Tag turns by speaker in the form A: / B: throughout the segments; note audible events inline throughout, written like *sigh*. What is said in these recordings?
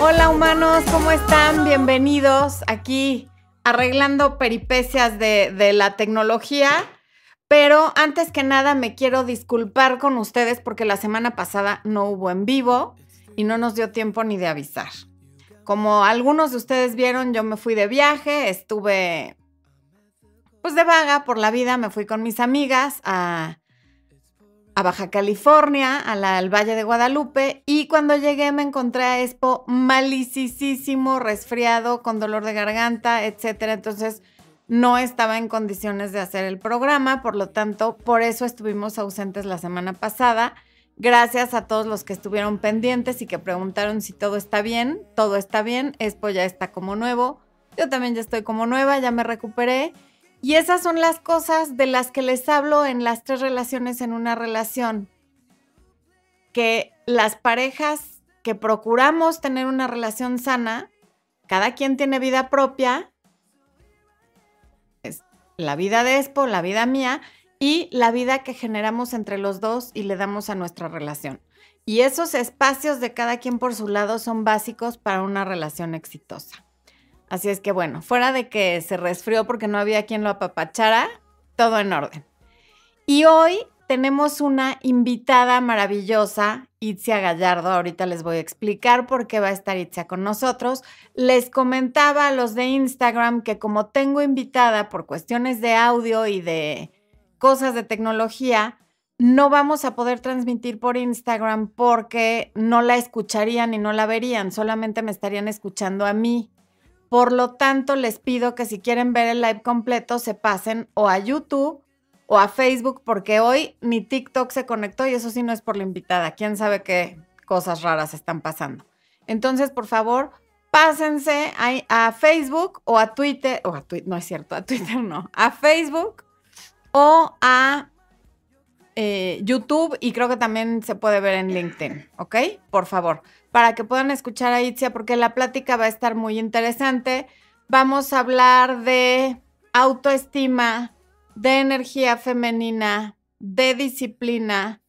A: Hola humanos, ¿cómo están? Bienvenidos aquí arreglando peripecias de, la tecnología. Pero antes que nada me quiero disculpar con ustedes porque la semana pasada no hubo en vivo y no nos dio tiempo ni de avisar. Como algunos de ustedes vieron, yo me fui de viaje, estuve pues de vaga por la vida, me fui con mis amigas a a Baja California, al Valle de Guadalupe, y cuando llegué me encontré a Expo malicísimo, resfriado, con dolor de garganta, etcétera. Entonces no estaba en condiciones de hacer el programa, por lo tanto, por eso estuvimos ausentes la semana pasada. Gracias a todos los que estuvieron pendientes y que preguntaron si todo está bien. Todo está bien, Expo ya está como nuevo. Yo también ya estoy como nueva, ya me recuperé. Y esas son las cosas de las que les hablo en las tres relaciones en una relación. Que las parejas que procuramos tener una relación sana, cada quien tiene vida propia, es la vida de Expo, la vida mía y la vida que generamos entre los dos y le damos a nuestra relación. Y esos espacios de cada quien por su lado son básicos para una relación exitosa. Así es que bueno, fuera de que se resfrió porque no había quien lo apapachara, todo en orden. Y hoy tenemos una invitada maravillosa, Itzia Gallardo. Ahorita les voy a explicar por qué va a estar Itzia con nosotros. Les comentaba a los de Instagram que como tengo invitada por cuestiones de audio y de cosas de tecnología, no vamos a poder transmitir por Instagram porque no la escucharían y no la verían, solamente me estarían escuchando a mí. Por lo tanto, les pido que si quieren ver el live completo, se pasen o a YouTube o a Facebook, porque hoy mi TikTok se conectó y eso sí no es por la invitada. ¿Quién sabe qué cosas raras están pasando? Entonces, por favor, pásense a, Facebook o a Twitter, o a Twitter, no es cierto, a Twitter no, a Facebook o a eh, YouTube y creo que también se puede ver en LinkedIn, ¿ok? Por favor para que puedan escuchar a Itzia porque la plática va a estar muy interesante. Vamos a hablar de autoestima, de energía femenina, de disciplina,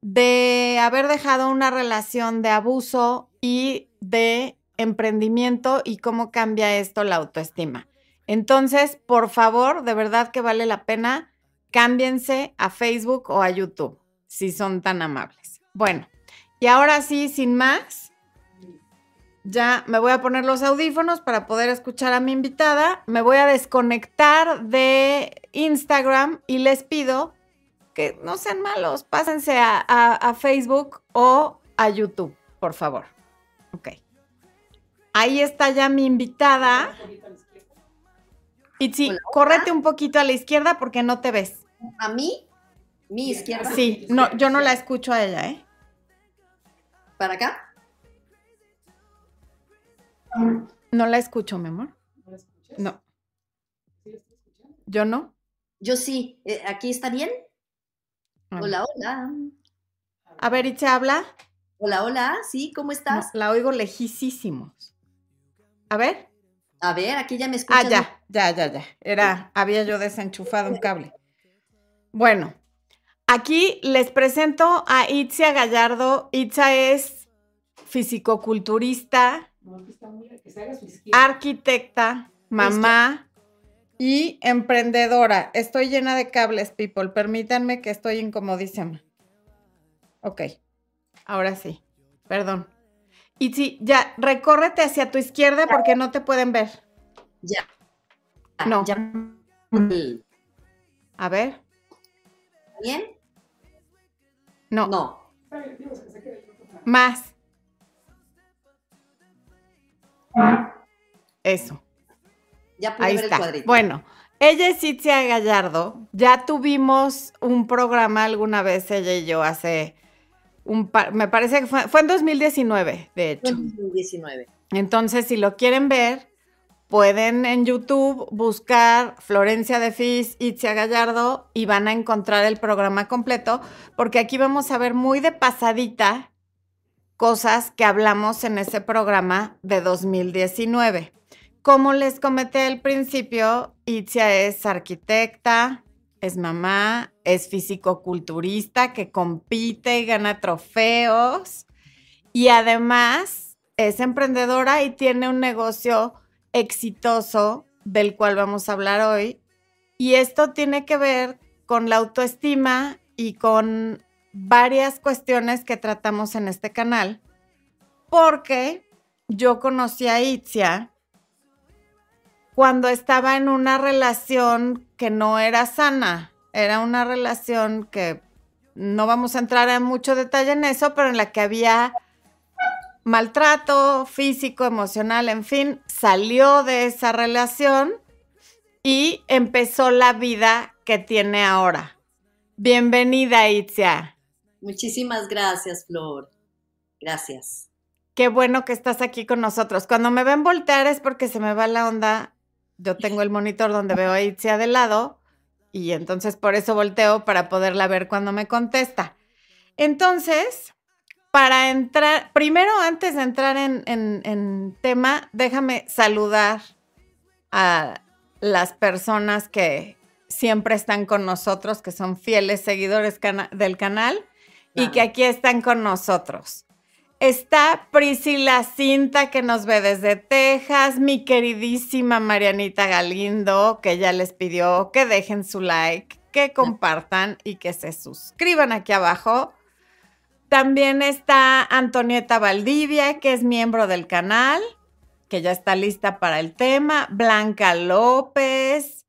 A: de haber dejado una relación de abuso y de emprendimiento y cómo cambia esto la autoestima. Entonces, por favor, de verdad que vale la pena, cámbiense a Facebook o a YouTube, si son tan amables. Bueno, y ahora sí, sin más, ya me voy a poner los audífonos para poder escuchar a mi invitada. Me voy a desconectar de Instagram y les pido que no sean malos, pásense a, Facebook o a YouTube, por favor. Ok. Ahí está ya mi invitada. Y sí, córrete un poquito a la izquierda porque no te ves.
B: ¿A mí? ¿Mi izquierda?
A: Sí, no, yo no la escucho a ella, ¿eh?
B: ¿Para acá?
A: No la escucho, mi amor. ¿No la escuchas? No. ¿Yo no?
B: Yo sí. Eh, ¿Aquí está bien? Hola, hola.
A: A ver, ¿y habla?
B: Hola, hola. Sí, ¿cómo estás?
A: la oigo lejísimos. A ver.
B: A ver, aquí ya me escuchas.
A: Ah, ya, ya, ya, ya. Era, había yo desenchufado un cable. Bueno, Aquí les presento a Itzia Gallardo. Itzia es fisicoculturista, arquitecta, mamá y emprendedora. Estoy llena de cables, people. Permítanme que estoy incomodísima. Ok, ahora sí. Perdón. Itzi, ya, recórrete hacia tu izquierda porque no te pueden ver.
B: Ya.
A: No. Ya. A ver.
B: ¿Bien?
A: No.
B: No.
A: Más. Eso.
B: Ya pude
A: Ahí
B: ver
A: está.
B: el cuadrito.
A: Bueno, ella es Itzia Gallardo. Ya tuvimos un programa alguna vez, ella y yo, hace un par, me parece que fue, fue en 2019, de hecho.
B: En 2019.
A: Entonces, si lo quieren ver, pueden en YouTube buscar Florencia de Fis, Itzia Gallardo y van a encontrar el programa completo, porque aquí vamos a ver muy de pasadita cosas que hablamos en ese programa de 2019. Como les comenté al principio, Itzia es arquitecta, es mamá, es físico-culturista que compite y gana trofeos y además es emprendedora y tiene un negocio exitoso del cual vamos a hablar hoy. Y esto tiene que ver con la autoestima y con varias cuestiones que tratamos en este canal, porque yo conocí a Itzia cuando estaba en una relación que no era sana, era una relación que no vamos a entrar en mucho detalle en eso, pero en la que había maltrato físico, emocional, en fin, salió de esa relación y empezó la vida que tiene ahora. Bienvenida, Itzia.
B: Muchísimas gracias, Flor. Gracias.
A: Qué bueno que estás aquí con nosotros. Cuando me ven voltear es porque se me va la onda. Yo tengo el monitor donde veo a Itzia de lado y entonces por eso volteo para poderla ver cuando me contesta. Entonces, para entrar, primero antes de entrar en, en, tema, déjame saludar a las personas que siempre están con nosotros, que son fieles seguidores del canal y que aquí están con nosotros. Está Priscila Cinta que nos ve desde Texas, mi queridísima Marianita Galindo que ya les pidió que dejen su like, que compartan y que se suscriban aquí abajo. También está Antonieta Valdivia, que es miembro del canal, que ya está lista para el tema. Blanca López.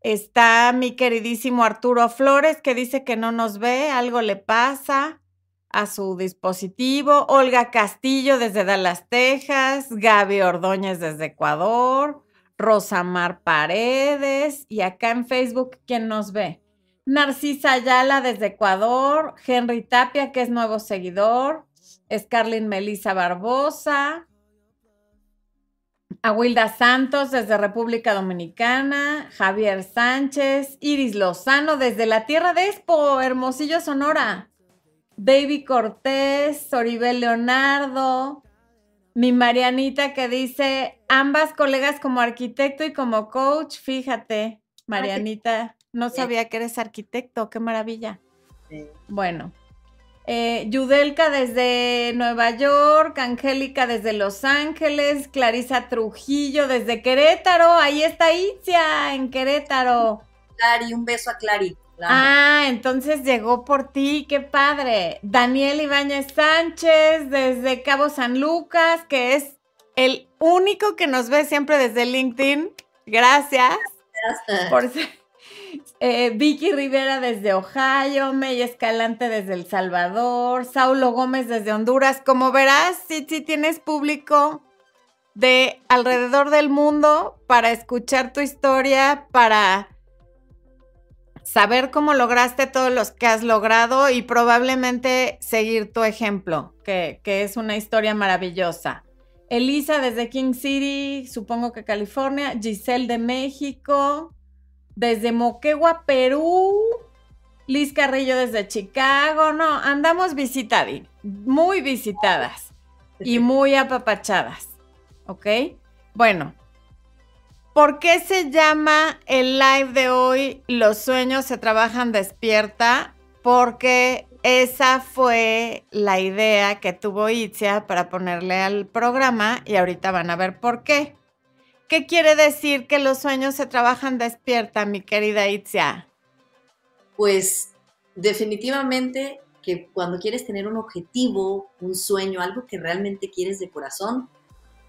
A: Está mi queridísimo Arturo Flores, que dice que no nos ve, algo le pasa a su dispositivo. Olga Castillo desde Dallas, Texas. Gaby Ordóñez desde Ecuador. Rosamar Paredes. Y acá en Facebook, ¿quién nos ve? Narcisa Ayala desde Ecuador, Henry Tapia, que es nuevo seguidor, Scarlin Melisa Barbosa, Aguilda Santos desde República Dominicana, Javier Sánchez, Iris Lozano desde la tierra de Expo, Hermosillo, Sonora, David Cortés, Soribel Leonardo, mi Marianita que dice, ambas colegas como arquitecto y como coach, fíjate, Marianita. No sabía que eres arquitecto, qué maravilla. Bueno, eh, Yudelka desde Nueva York, Angélica desde Los Ángeles, Clarisa Trujillo desde Querétaro, ahí está Itzia en Querétaro.
B: Clari, un beso a Clari.
A: Ah, entonces llegó por ti, qué padre. Daniel Ibáñez Sánchez desde Cabo San Lucas, que es el único que nos ve siempre desde LinkedIn. Gracias. Gracias. Por ser eh, Vicky Rivera desde Ohio, May Escalante desde El Salvador, Saulo Gómez desde Honduras. Como verás, sí, sí tienes público de alrededor del mundo para escuchar tu historia, para saber cómo lograste todos los que has logrado y probablemente seguir tu ejemplo, que, que es una historia maravillosa. Elisa desde King City, supongo que California, Giselle de México, desde Moquegua, Perú. Liz Carrillo desde Chicago. No, andamos visitadas, muy visitadas y muy apapachadas. ¿Ok? Bueno, ¿por qué se llama el live de hoy Los sueños se trabajan despierta? Porque esa fue la idea que tuvo Itzia para ponerle al programa y ahorita van a ver por qué. ¿Qué quiere decir que los sueños se trabajan despierta, mi querida Itzia?
B: Pues definitivamente que cuando quieres tener un objetivo, un sueño, algo que realmente quieres de corazón,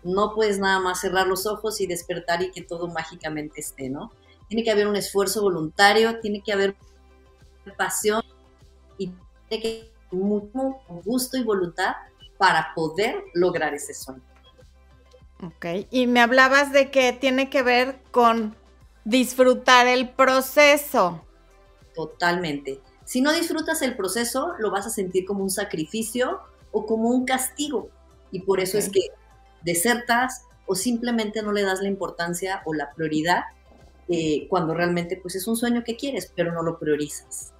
B: no puedes nada más cerrar los ojos y despertar y que todo mágicamente esté, ¿no? Tiene que haber un esfuerzo voluntario, tiene que haber pasión y tiene que haber mucho gusto y voluntad para poder lograr ese sueño.
A: Ok, y me hablabas de que tiene que ver con disfrutar el proceso.
B: Totalmente. Si no disfrutas el proceso, lo vas a sentir como un sacrificio o como un castigo. Y por eso es que desertas o simplemente no le das la importancia o la prioridad eh, cuando realmente pues es un sueño que quieres, pero no lo priorizas.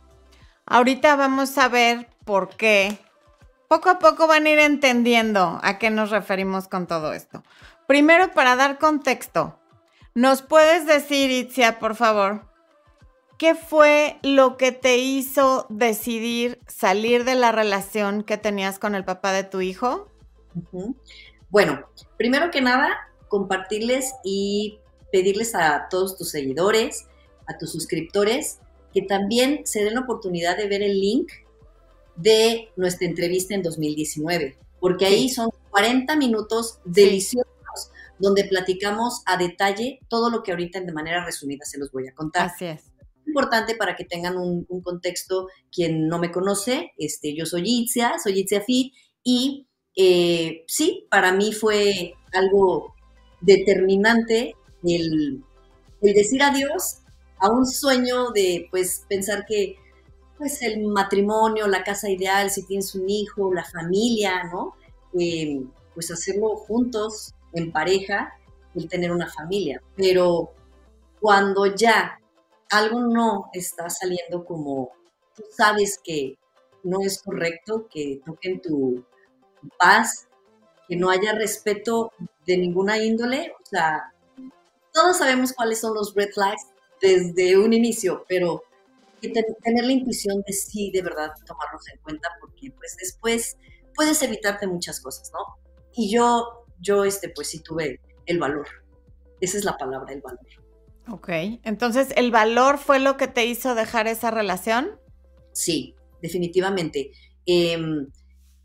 A: Ahorita vamos a ver por qué. Poco a poco van a ir entendiendo a qué nos referimos con todo esto. Primero, para dar contexto, ¿nos puedes decir, Itzia, por favor, qué fue lo que te hizo decidir salir de la relación que tenías con el papá de tu hijo?
B: Bueno, primero que nada, compartirles y pedirles a todos tus seguidores, a tus suscriptores, que también se den la oportunidad de ver el link de nuestra entrevista en 2019, porque ahí son 40 minutos deliciosos donde platicamos a detalle todo lo que ahorita de manera resumida se los voy a contar.
A: Así es.
B: Importante para que tengan un, contexto, quien no me conoce, este, yo soy Itzia, soy Itzia Fit, y eh, sí, para mí fue algo determinante el, el decir adiós a un sueño de pues pensar que pues el matrimonio, la casa ideal, si tienes un hijo, la familia, ¿no? Eh, pues hacerlo juntos, en pareja, el tener una familia. Pero cuando ya algo no está saliendo como tú sabes que no es correcto, que toquen tu, paz, que no haya respeto de ninguna índole, o sea, todos sabemos cuáles son los red flags desde un inicio, pero tener la intuición de sí, de verdad, tomarlos en cuenta, porque pues después puedes evitarte muchas cosas, ¿no? Y yo, yo, este, pues sí tuve el valor. Esa es la palabra, el valor.
A: Ok, entonces, ¿el valor fue lo que te hizo dejar esa relación?
B: Sí, definitivamente. Em,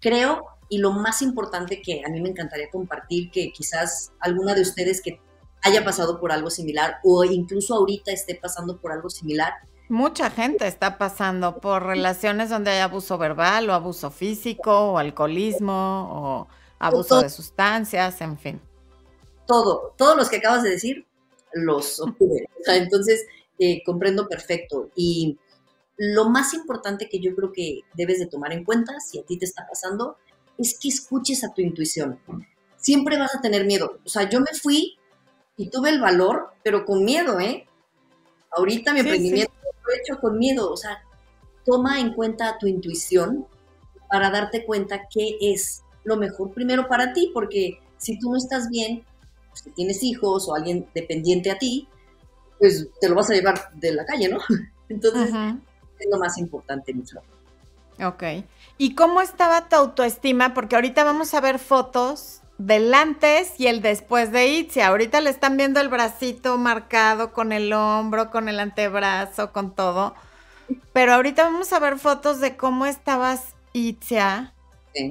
B: creo, y lo más importante que a mí me encantaría compartir, que quizás alguna de ustedes que haya pasado por algo similar o incluso ahorita esté pasando por algo similar,
A: Mucha gente está pasando por relaciones donde hay abuso verbal o abuso físico o alcoholismo o abuso de sustancias, en fin.
B: Todo, todos los que acabas de decir los ocurre. entonces, eh, comprendo perfecto. Y lo más importante que yo creo que debes de tomar en cuenta, si a ti te está pasando, es que escuches a tu intuición. Siempre vas a tener miedo. O sea, yo me fui y tuve el valor, pero con miedo, ¿eh? Ahorita mi emprendimiento lo he hecho con miedo. O sea, toma en cuenta tu intuición para darte cuenta qué es lo mejor primero para ti, porque si tú no estás bien, pues, si tienes hijos o alguien dependiente a ti, pues te lo vas a llevar de la calle, ¿no? *laughs* Entonces, es lo más importante, mi flor.
A: Ok. ¿Y cómo estaba tu autoestima? Porque ahorita vamos a ver fotos del antes y el después de Itzia. Ahorita le están viendo el bracito marcado con el hombro, con el antebrazo, con todo. Pero ahorita vamos a ver fotos de cómo estabas Itzia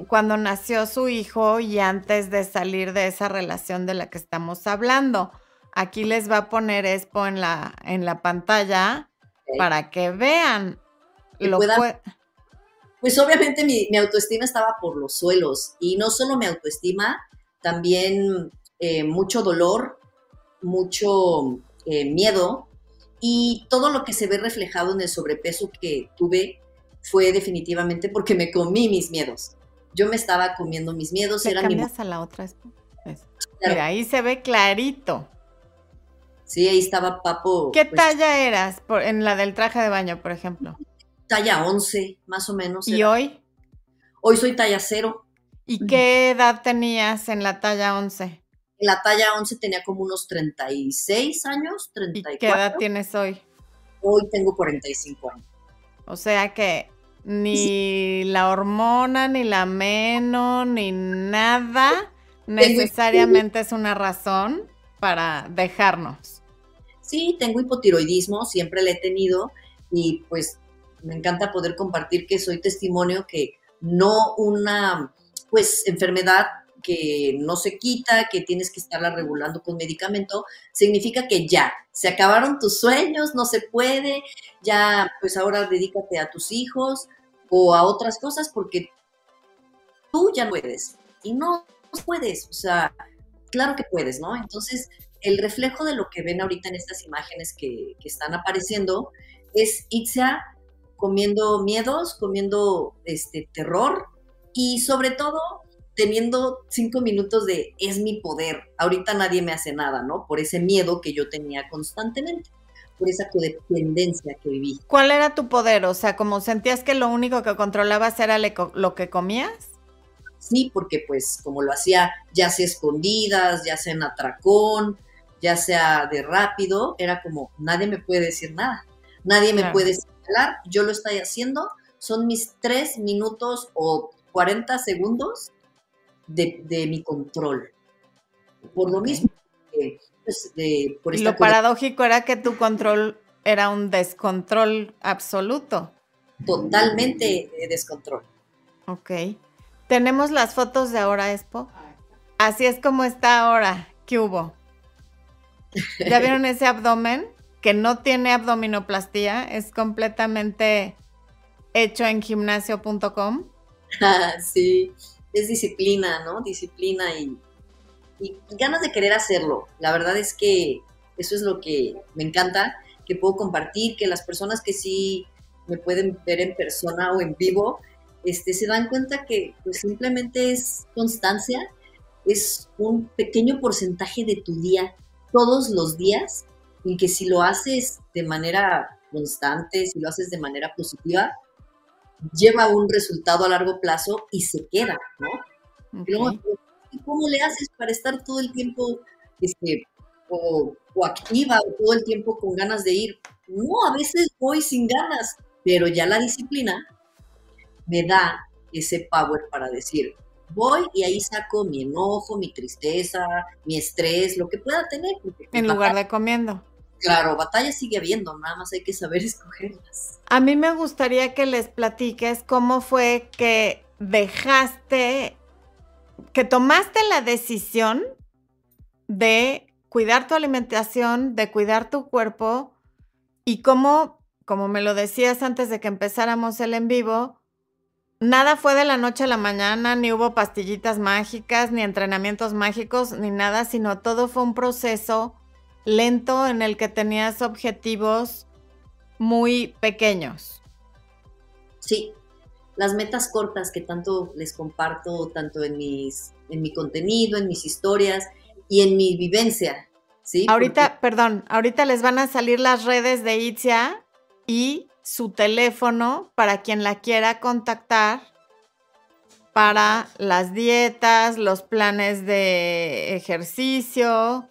A: cuando nació su hijo y antes de salir de esa relación de la que estamos hablando. Aquí les va a poner Expo en la, en la pantalla para que vean. Lo
B: Pues obviamente mi, autoestima estaba por los suelos y no solo mi autoestima, también eh, mucho dolor, mucho eh, miedo y todo lo que se ve reflejado en el sobrepeso que tuve fue definitivamente porque me comí mis miedos. Yo me estaba comiendo mis miedos.
A: Era cambias a la otra? Mira, ahí se ve clarito.
B: Sí, ahí estaba Papo.
A: ¿Qué pues talla eras en la del traje de baño, por ejemplo?
B: Talla 11, más o menos.
A: ¿Y hoy?
B: Hoy soy talla 0.
A: ¿Y qué edad tenías en la talla 11? En
B: la talla 11 tenía como unos 36 años, 34. ¿Y
A: qué edad tienes hoy?
B: Hoy tengo 45 años.
A: O sea que ni la hormona, ni la meno, ni nada *laughs* necesariamente es una razón para dejarnos.
B: Sí, tengo hipotiroidismo, siempre le he tenido y pues me encanta poder compartir que soy testimonio que no una pues enfermedad que no se quita, que tienes que estarla regulando con medicamento, significa que ya, se acabaron tus sueños, no se puede, ya pues ahora dedícate a tus hijos o a otras cosas porque tú ya no puedes y no puedes, o sea, claro que puedes, ¿no? Entonces, el reflejo de lo que ven ahorita en estas imágenes que, que están apareciendo es Itzia comiendo miedos, comiendo este terror y sobre todo teniendo cinco minutos de es mi poder, ahorita nadie me hace nada, ¿no? Por ese miedo que yo tenía constantemente, por esa codependencia que viví.
A: ¿Cuál era tu poder? O sea, como sentías que lo único que controlabas era lo que comías?
B: Sí, porque pues como lo hacía ya sea escondidas, ya sea en atracón, ya sea de rápido, era como nadie me puede decir nada, nadie me puede señalar, yo lo estoy haciendo, son mis tres minutos o 40 segundos de, mi control. Por lo mismo,
A: pues, por lo paradójico era que tu control era un descontrol absoluto.
B: Totalmente descontrol.
A: Ok. Tenemos las fotos de ahora, Expo. Así es como está ahora. ¿Qué hubo? ¿Ya vieron ese abdomen? Que no tiene abdominoplastía, es completamente hecho en gimnasio.com. *laughs*
B: sí, es disciplina, ¿no? Disciplina y, ganas de querer hacerlo. La verdad es que eso es lo que me encanta, que puedo compartir, que las personas que sí me pueden ver en persona o en vivo, este, se dan cuenta que pues, simplemente es constancia, es un pequeño porcentaje de tu día, todos los días, y que si lo haces de manera constante, si lo haces de manera positiva, lleva un resultado a largo plazo y se queda, ¿no? ¿Cómo le haces para estar todo el tiempo este, o, o, activa o todo el tiempo con ganas de ir? No, a veces voy sin ganas, pero ya la disciplina me da ese power para decir, voy y ahí saco mi enojo, mi tristeza, mi estrés, lo que pueda tener.
A: en lugar de comiendo.
B: Claro, batalla sigue habiendo, nada más hay que saber *laughs* escogerlas.
A: A mí me gustaría que les platiques cómo fue que dejaste, que tomaste la decisión de cuidar tu alimentación, de cuidar tu cuerpo y cómo, como me lo decías antes de que empezáramos el en vivo, nada fue de la noche a la mañana, ni hubo pastillitas mágicas, ni entrenamientos mágicos, ni nada, sino todo fue un proceso lento en el que tenías objetivos muy pequeños.
B: Sí, las metas cortas que tanto les comparto, tanto en, mis, en mi contenido, en mis historias y en mi vivencia. ¿sí?
A: Ahorita, perdón, ahorita les van a salir las redes de Itzia y su teléfono para quien la quiera contactar para las dietas, los planes de ejercicio,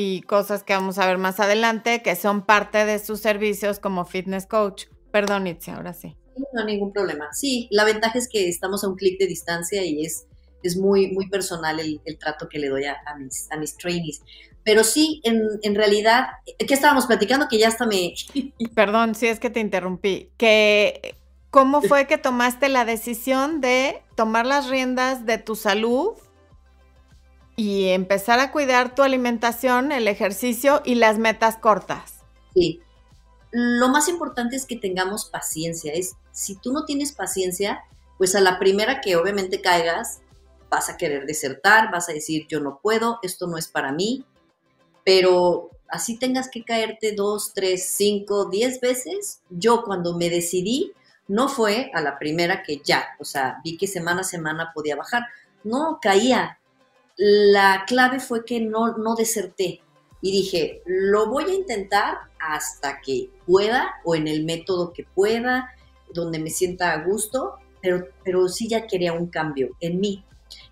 A: y cosas que vamos a ver más adelante que son parte de sus servicios como fitness coach. Perdón, Itzi, ahora sí.
B: No, ningún problema. Sí, la ventaja es que estamos a un clic de distancia y es, es muy, muy personal el, trato que le doy a, mis, a mis trainees. Pero sí, en, en realidad, ¿qué estábamos platicando? Que ya hasta me... *laughs*
A: Perdón, sí es que te interrumpí. Que, ¿Cómo fue que tomaste la decisión de tomar las riendas de tu salud y empezar a cuidar tu alimentación, el ejercicio y las metas cortas.
B: Sí. Lo más importante es que tengamos paciencia. Es, si tú no tienes paciencia, pues a la primera que obviamente caigas, vas a querer desertar, vas a decir yo no puedo, esto no es para mí, pero así tengas que caerte dos, tres, cinco, diez veces, yo cuando me decidí, no fue a la primera que ya, o sea, vi que semana a semana podía bajar, no, caía, la clave fue que no, no deserté y dije, lo voy a intentar hasta que pueda o en el método que pueda, donde me sienta a gusto, pero, pero sí ya quería un cambio en mí.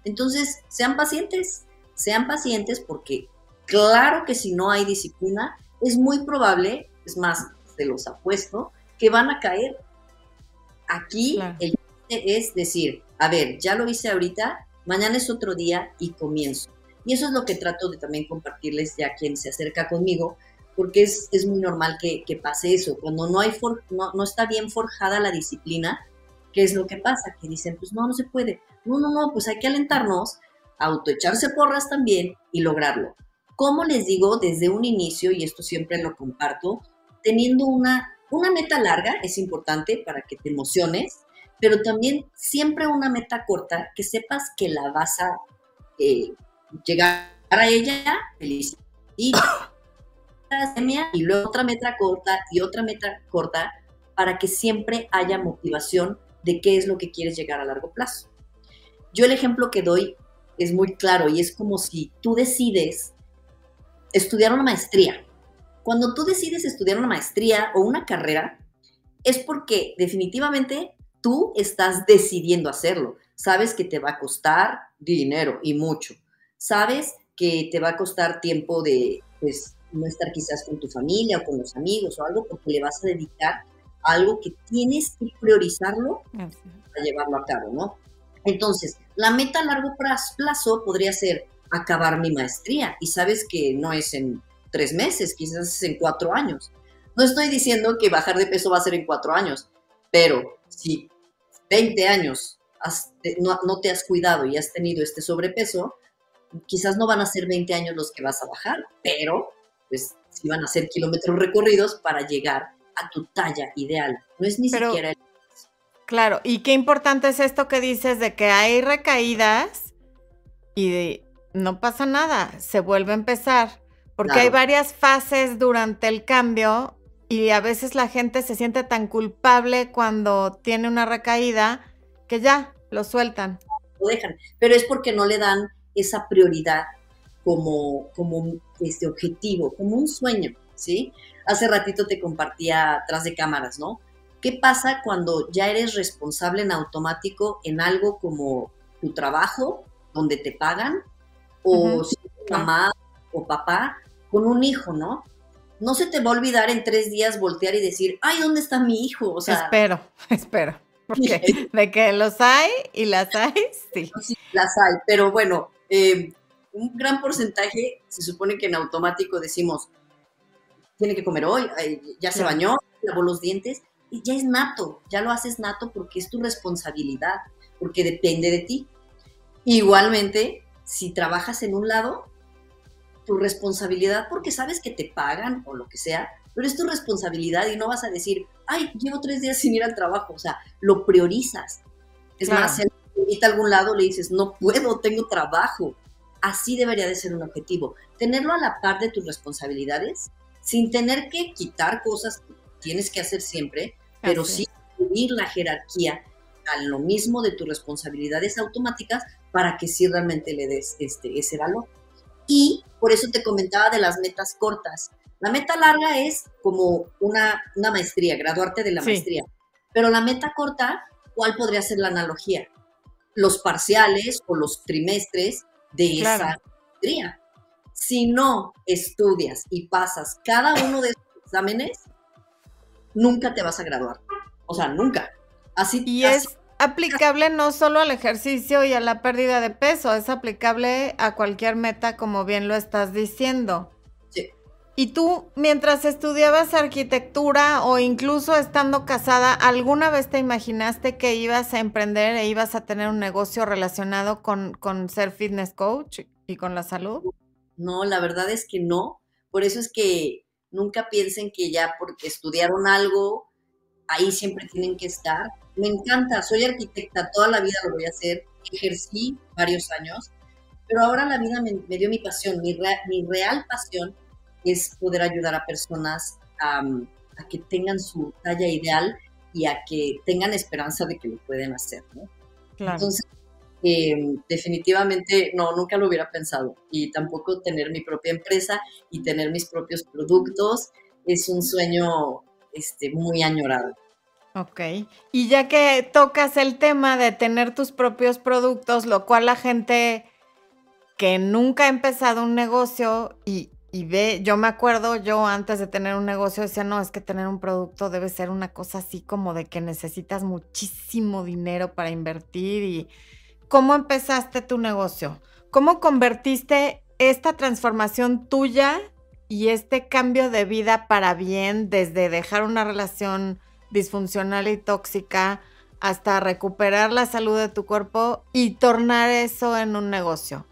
B: Entonces, sean pacientes, sean pacientes porque claro que si no hay disciplina, es muy probable, es más, se los apuesto, que van a caer. Aquí el es decir, a ver, ya lo hice ahorita, mañana es otro día y comienzo. Y eso es lo que trato de también compartirles ya quien se acerca conmigo, porque es, es muy normal que, que, pase eso. Cuando no, hay no, no está bien forjada la disciplina, ¿qué es lo que pasa? Que dicen, pues no, no se puede. No, no, no, pues hay que alentarnos, autoecharse porras también y lograrlo. Como les digo desde un inicio, y esto siempre lo comparto, teniendo una, una meta larga es importante para que te emociones, pero también siempre una meta corta que sepas que la vas a eh, llegar a ella feliz. Y, *coughs* y luego otra meta corta y otra meta corta para que siempre haya motivación de qué es lo que quieres llegar a largo plazo. Yo el ejemplo que doy es muy claro y es como si tú decides estudiar una maestría. Cuando tú decides estudiar una maestría o una carrera, es porque definitivamente tú estás decidiendo hacerlo. Sabes que te va a costar dinero y mucho. Sabes que te va a costar tiempo de, pues, no estar quizás con tu familia o con los amigos o algo, porque le vas a dedicar algo que tienes que priorizarlo para llevarlo a cabo, ¿no? Entonces, la meta a largo plazo podría ser acabar mi maestría y sabes que no es en tres meses, quizás es en cuatro años. No estoy diciendo que bajar de peso va a ser en cuatro años, pero si 20 años no, te has cuidado y has tenido este sobrepeso, quizás no van a ser 20 años los que vas a bajar, pero pues sí van a ser kilómetros recorridos para llegar a tu talla ideal. No es ni siquiera el...
A: Claro, y qué importante es esto que dices de que hay recaídas y no pasa nada, se vuelve a empezar, porque hay varias fases durante el cambio y a veces la gente se siente tan culpable cuando tiene una recaída que ya lo sueltan.
B: Lo dejan, pero es porque no le dan esa prioridad como, como este objetivo, como un sueño, ¿sí? Hace ratito te compartía atrás de cámaras, ¿no? ¿Qué pasa cuando ya eres responsable en automático en algo como tu trabajo, donde te pagan, o si mamá o papá con un hijo, ¿no? No se te va a olvidar en tres días voltear y decir, ay, ¿dónde está mi hijo?
A: O sea, espero, *laughs* espero. Porque *laughs* de que los hay y las hay, sí. *laughs*
B: Sí, las hay, pero bueno, eh, un gran porcentaje se supone que en automático decimos, tiene que comer hoy, ya se bañó, lavó los dientes, y ya es nato, ya lo haces nato porque es tu responsabilidad, porque depende de ti. Igualmente, si trabajas en un lado, tu responsabilidad, porque sabes que te pagan o lo que sea, pero es tu responsabilidad y no vas a decir, ay, llevo tres días sin ir al trabajo, o sea, lo priorizas. Es más, si alguien a algún lado, le dices, no puedo, tengo trabajo. Así debería de ser un objetivo. Tenerlo a la par de tus responsabilidades, sin tener que quitar cosas que tienes que hacer siempre, pero sí subir la jerarquía a lo mismo de tus responsabilidades automáticas para que sí realmente le des este, ese valor. Y por eso te comentaba de las metas cortas. La meta larga es como una, una maestría, graduarte de la maestría. Pero la meta corta, ¿cuál podría ser la analogía? Los parciales o los trimestres de esa maestría. Si no estudias y pasas cada uno de esos exámenes, nunca te vas a graduar. O sea, nunca. Así,
A: y es aplicable no solo al ejercicio y a la pérdida de peso, es aplicable a cualquier meta, como bien lo estás diciendo.
B: Sí.
A: Y tú, mientras estudiabas arquitectura o incluso estando casada, ¿alguna vez te imaginaste que ibas a emprender e ibas a tener un negocio relacionado con, con ser fitness coach y con la salud?
B: No, la verdad es que no. Por eso es que nunca piensen que ya porque estudiaron algo, ahí siempre tienen que estar me encanta, soy arquitecta, toda la vida lo voy a hacer, ejercí varios años, pero ahora la vida me, dio mi pasión, mi, mi, real pasión es poder ayudar a personas a, que tengan su talla ideal y a que tengan esperanza de que lo pueden hacer, ¿no? Entonces, em, definitivamente no, nunca lo hubiera pensado y tampoco tener mi propia empresa y tener mis propios productos es un sueño este, muy añorado.
A: Ok. Y ya que tocas el tema de tener tus propios productos, lo cual la gente que nunca ha empezado un negocio y, ve, yo me acuerdo, yo antes de tener un negocio decía, no, es que tener un producto debe ser una cosa así como de que necesitas muchísimo dinero para invertir y ¿cómo empezaste tu negocio? ¿Cómo convertiste esta transformación tuya y este cambio de vida para bien desde dejar una relación disfuncional y tóxica hasta recuperar la salud de tu cuerpo y tornar eso en un negocio?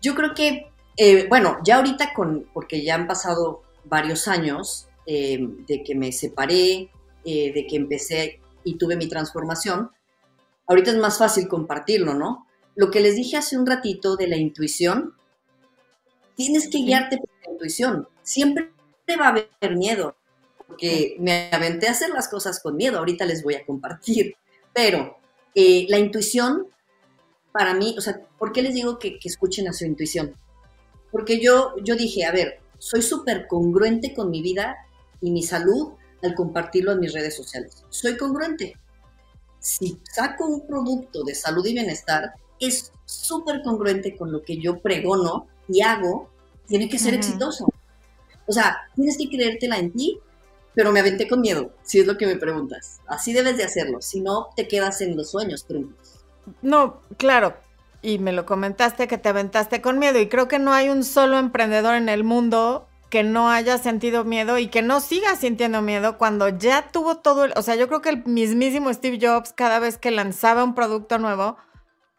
B: Yo creo que, eh, bueno, ya ahorita con, porque ya han pasado varios años eh, de que me separé, eh, de que empecé y tuve mi transformación, ahorita es más fácil compartirlo, ¿no? Lo que les dije hace un ratito de la intuición, tienes que guiarte por la intuición. Siempre va a haber miedo, porque me aventé a hacer las cosas con miedo, ahorita les voy a compartir, pero eh, la intuición, para mí, o sea, ¿por qué les digo que, escuchen a su intuición? Porque yo, yo dije, a ver, soy súper congruente con mi vida y mi salud al compartirlo en mis redes sociales. Soy congruente. Si saco un producto de salud y bienestar, es súper congruente con lo que yo pregono y hago, tiene que ser exitoso. O sea, tienes que creértela en ti pero me aventé con miedo, si es lo que me preguntas. Así debes de hacerlo, si no te quedas en los sueños truncos.
A: No, claro. Y me lo comentaste que te aventaste con miedo. Y creo que no hay un solo emprendedor en el mundo que no haya sentido miedo y que no siga sintiendo miedo cuando ya tuvo todo el... O sea, yo creo que el mismísimo Steve Jobs, cada vez que lanzaba un producto nuevo,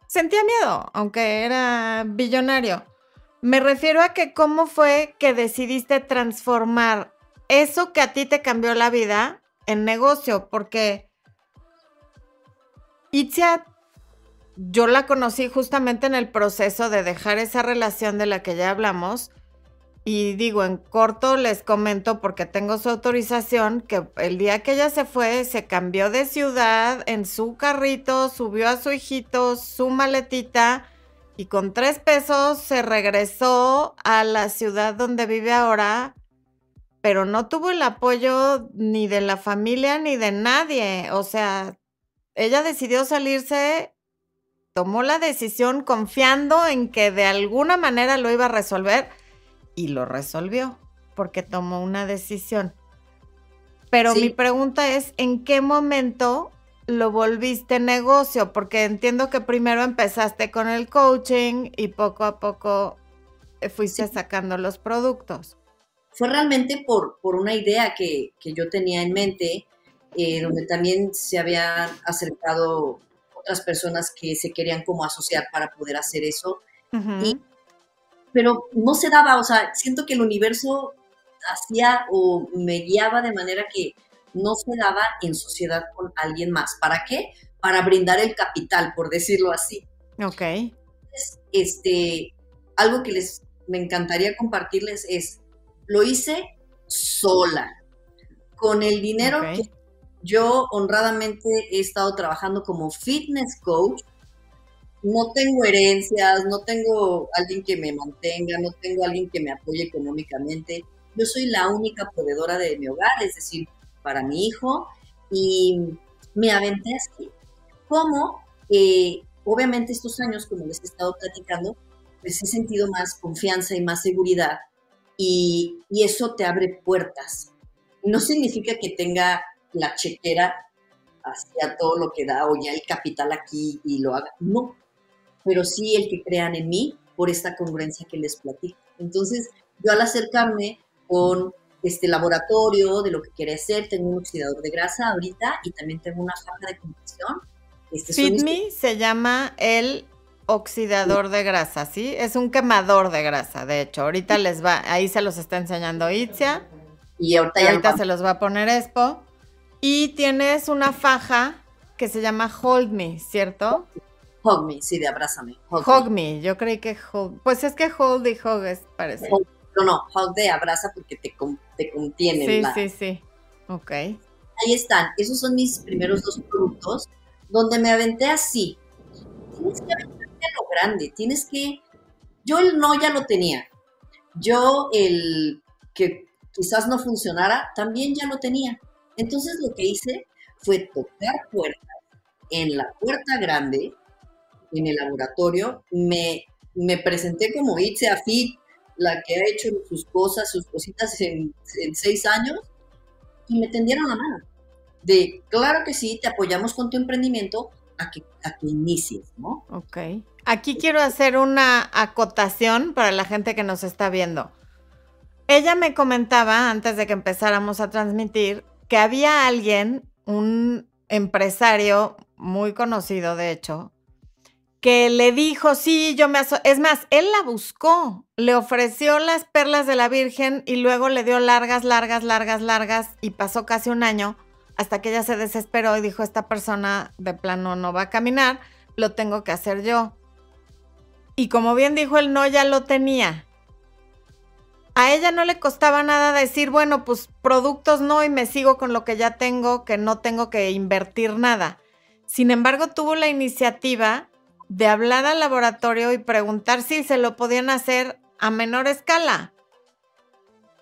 A: sentía miedo, aunque era billonario. Me refiero a que cómo fue que decidiste transformar eso que a ti te cambió la vida en negocio, porque Itzia, yo la conocí justamente en el proceso de dejar esa relación de la que ya hablamos y digo, en corto les comento porque tengo su autorización que el día que ella se fue, se cambió de ciudad en su carrito, subió a su hijito, su maletita y con tres pesos se regresó a la ciudad donde vive ahora, pero no tuvo el apoyo ni de la familia ni de nadie. O sea, ella decidió salirse, tomó la decisión confiando en que de alguna manera lo iba a resolver y lo resolvió porque tomó una decisión. Pero mi pregunta es, ¿en qué momento lo volviste negocio? Porque entiendo que primero empezaste con el coaching y poco a poco eh, fuiste sacando los productos.
B: Fue realmente por, por una idea que, yo tenía en mente, eh, donde también se habían acercado otras personas que se querían como asociar para poder hacer eso. Y pero no se daba, o sea, siento que el universo hacía o me guiaba de manera que no se daba en sociedad con alguien más. ¿Para qué? Para brindar el capital, por decirlo así.
A: Ok.
B: este, algo que les me encantaría compartirles es, lo hice sola, con el dinero que yo honradamente he estado trabajando como fitness coach no tengo herencias, no tengo alguien que me mantenga, no tengo alguien que me apoye económicamente. Yo soy la única proveedora de mi hogar, es decir, para mi hijo, y me aventé así. ¿Cómo? Eh, obviamente estos años, como les he estado platicando, pues he sentido más confianza y más seguridad, y, eso te abre puertas. No significa que tenga la chequera hacia todo lo que da o ya el capital aquí y lo haga. No, pero sí el que crean en mí por esta congruencia que les platico. Entonces, yo al acercarme con este laboratorio de lo que quiere hacer, tengo un oxidador de grasa ahorita y también tengo una faja de compresión.
A: Este FitMe se llama el oxidador de grasa, ¿sí? Es un quemador de grasa, de hecho. Ahorita les va, ahí se los está enseñando Itzia. Y ahorita, ahorita se los va a poner Expo. Y tienes una faja que se llama Hold Me, ¿cierto?
B: Hug me, sí, de abrázame.
A: Hug, me. yo creí que hold. Pues es que hold y hug es parece.
B: no, no, hug de abraza porque te, te contiene.
A: Sí, sí, sí. Ok.
B: Ahí están. Esos son mis primeros dos productos donde me aventé así. Tienes que lo grande. Tienes que. Yo el no ya lo tenía. Yo el que quizás no funcionara también ya lo tenía. Entonces lo que hice fue tocar puertas en la puerta grande en el laboratorio, me, me presenté como Itzia Fit, la que ha hecho sus cosas, sus cositas en, seis años, y me tendieron la mano. De, claro que sí, te apoyamos con tu emprendimiento a que, a que inicies, ¿no?
A: Ok. Aquí quiero hacer una acotación para la gente que nos está viendo. Ella me comentaba antes de que empezáramos a transmitir que había alguien, un empresario muy conocido de hecho, que le dijo, sí, yo me... Es más, él la buscó, le ofreció las perlas de la Virgen y luego le dio largas, largas, largas, largas y pasó casi un año hasta que ella se desesperó y dijo, esta persona de plano no va a caminar, lo tengo que hacer yo. Y como bien dijo él, no ya lo tenía. A ella no le costaba nada decir, bueno, pues productos no y me sigo con lo que ya tengo, que no tengo que invertir nada. Sin embargo, tuvo la iniciativa de hablar al laboratorio y preguntar si se lo podían hacer a menor escala.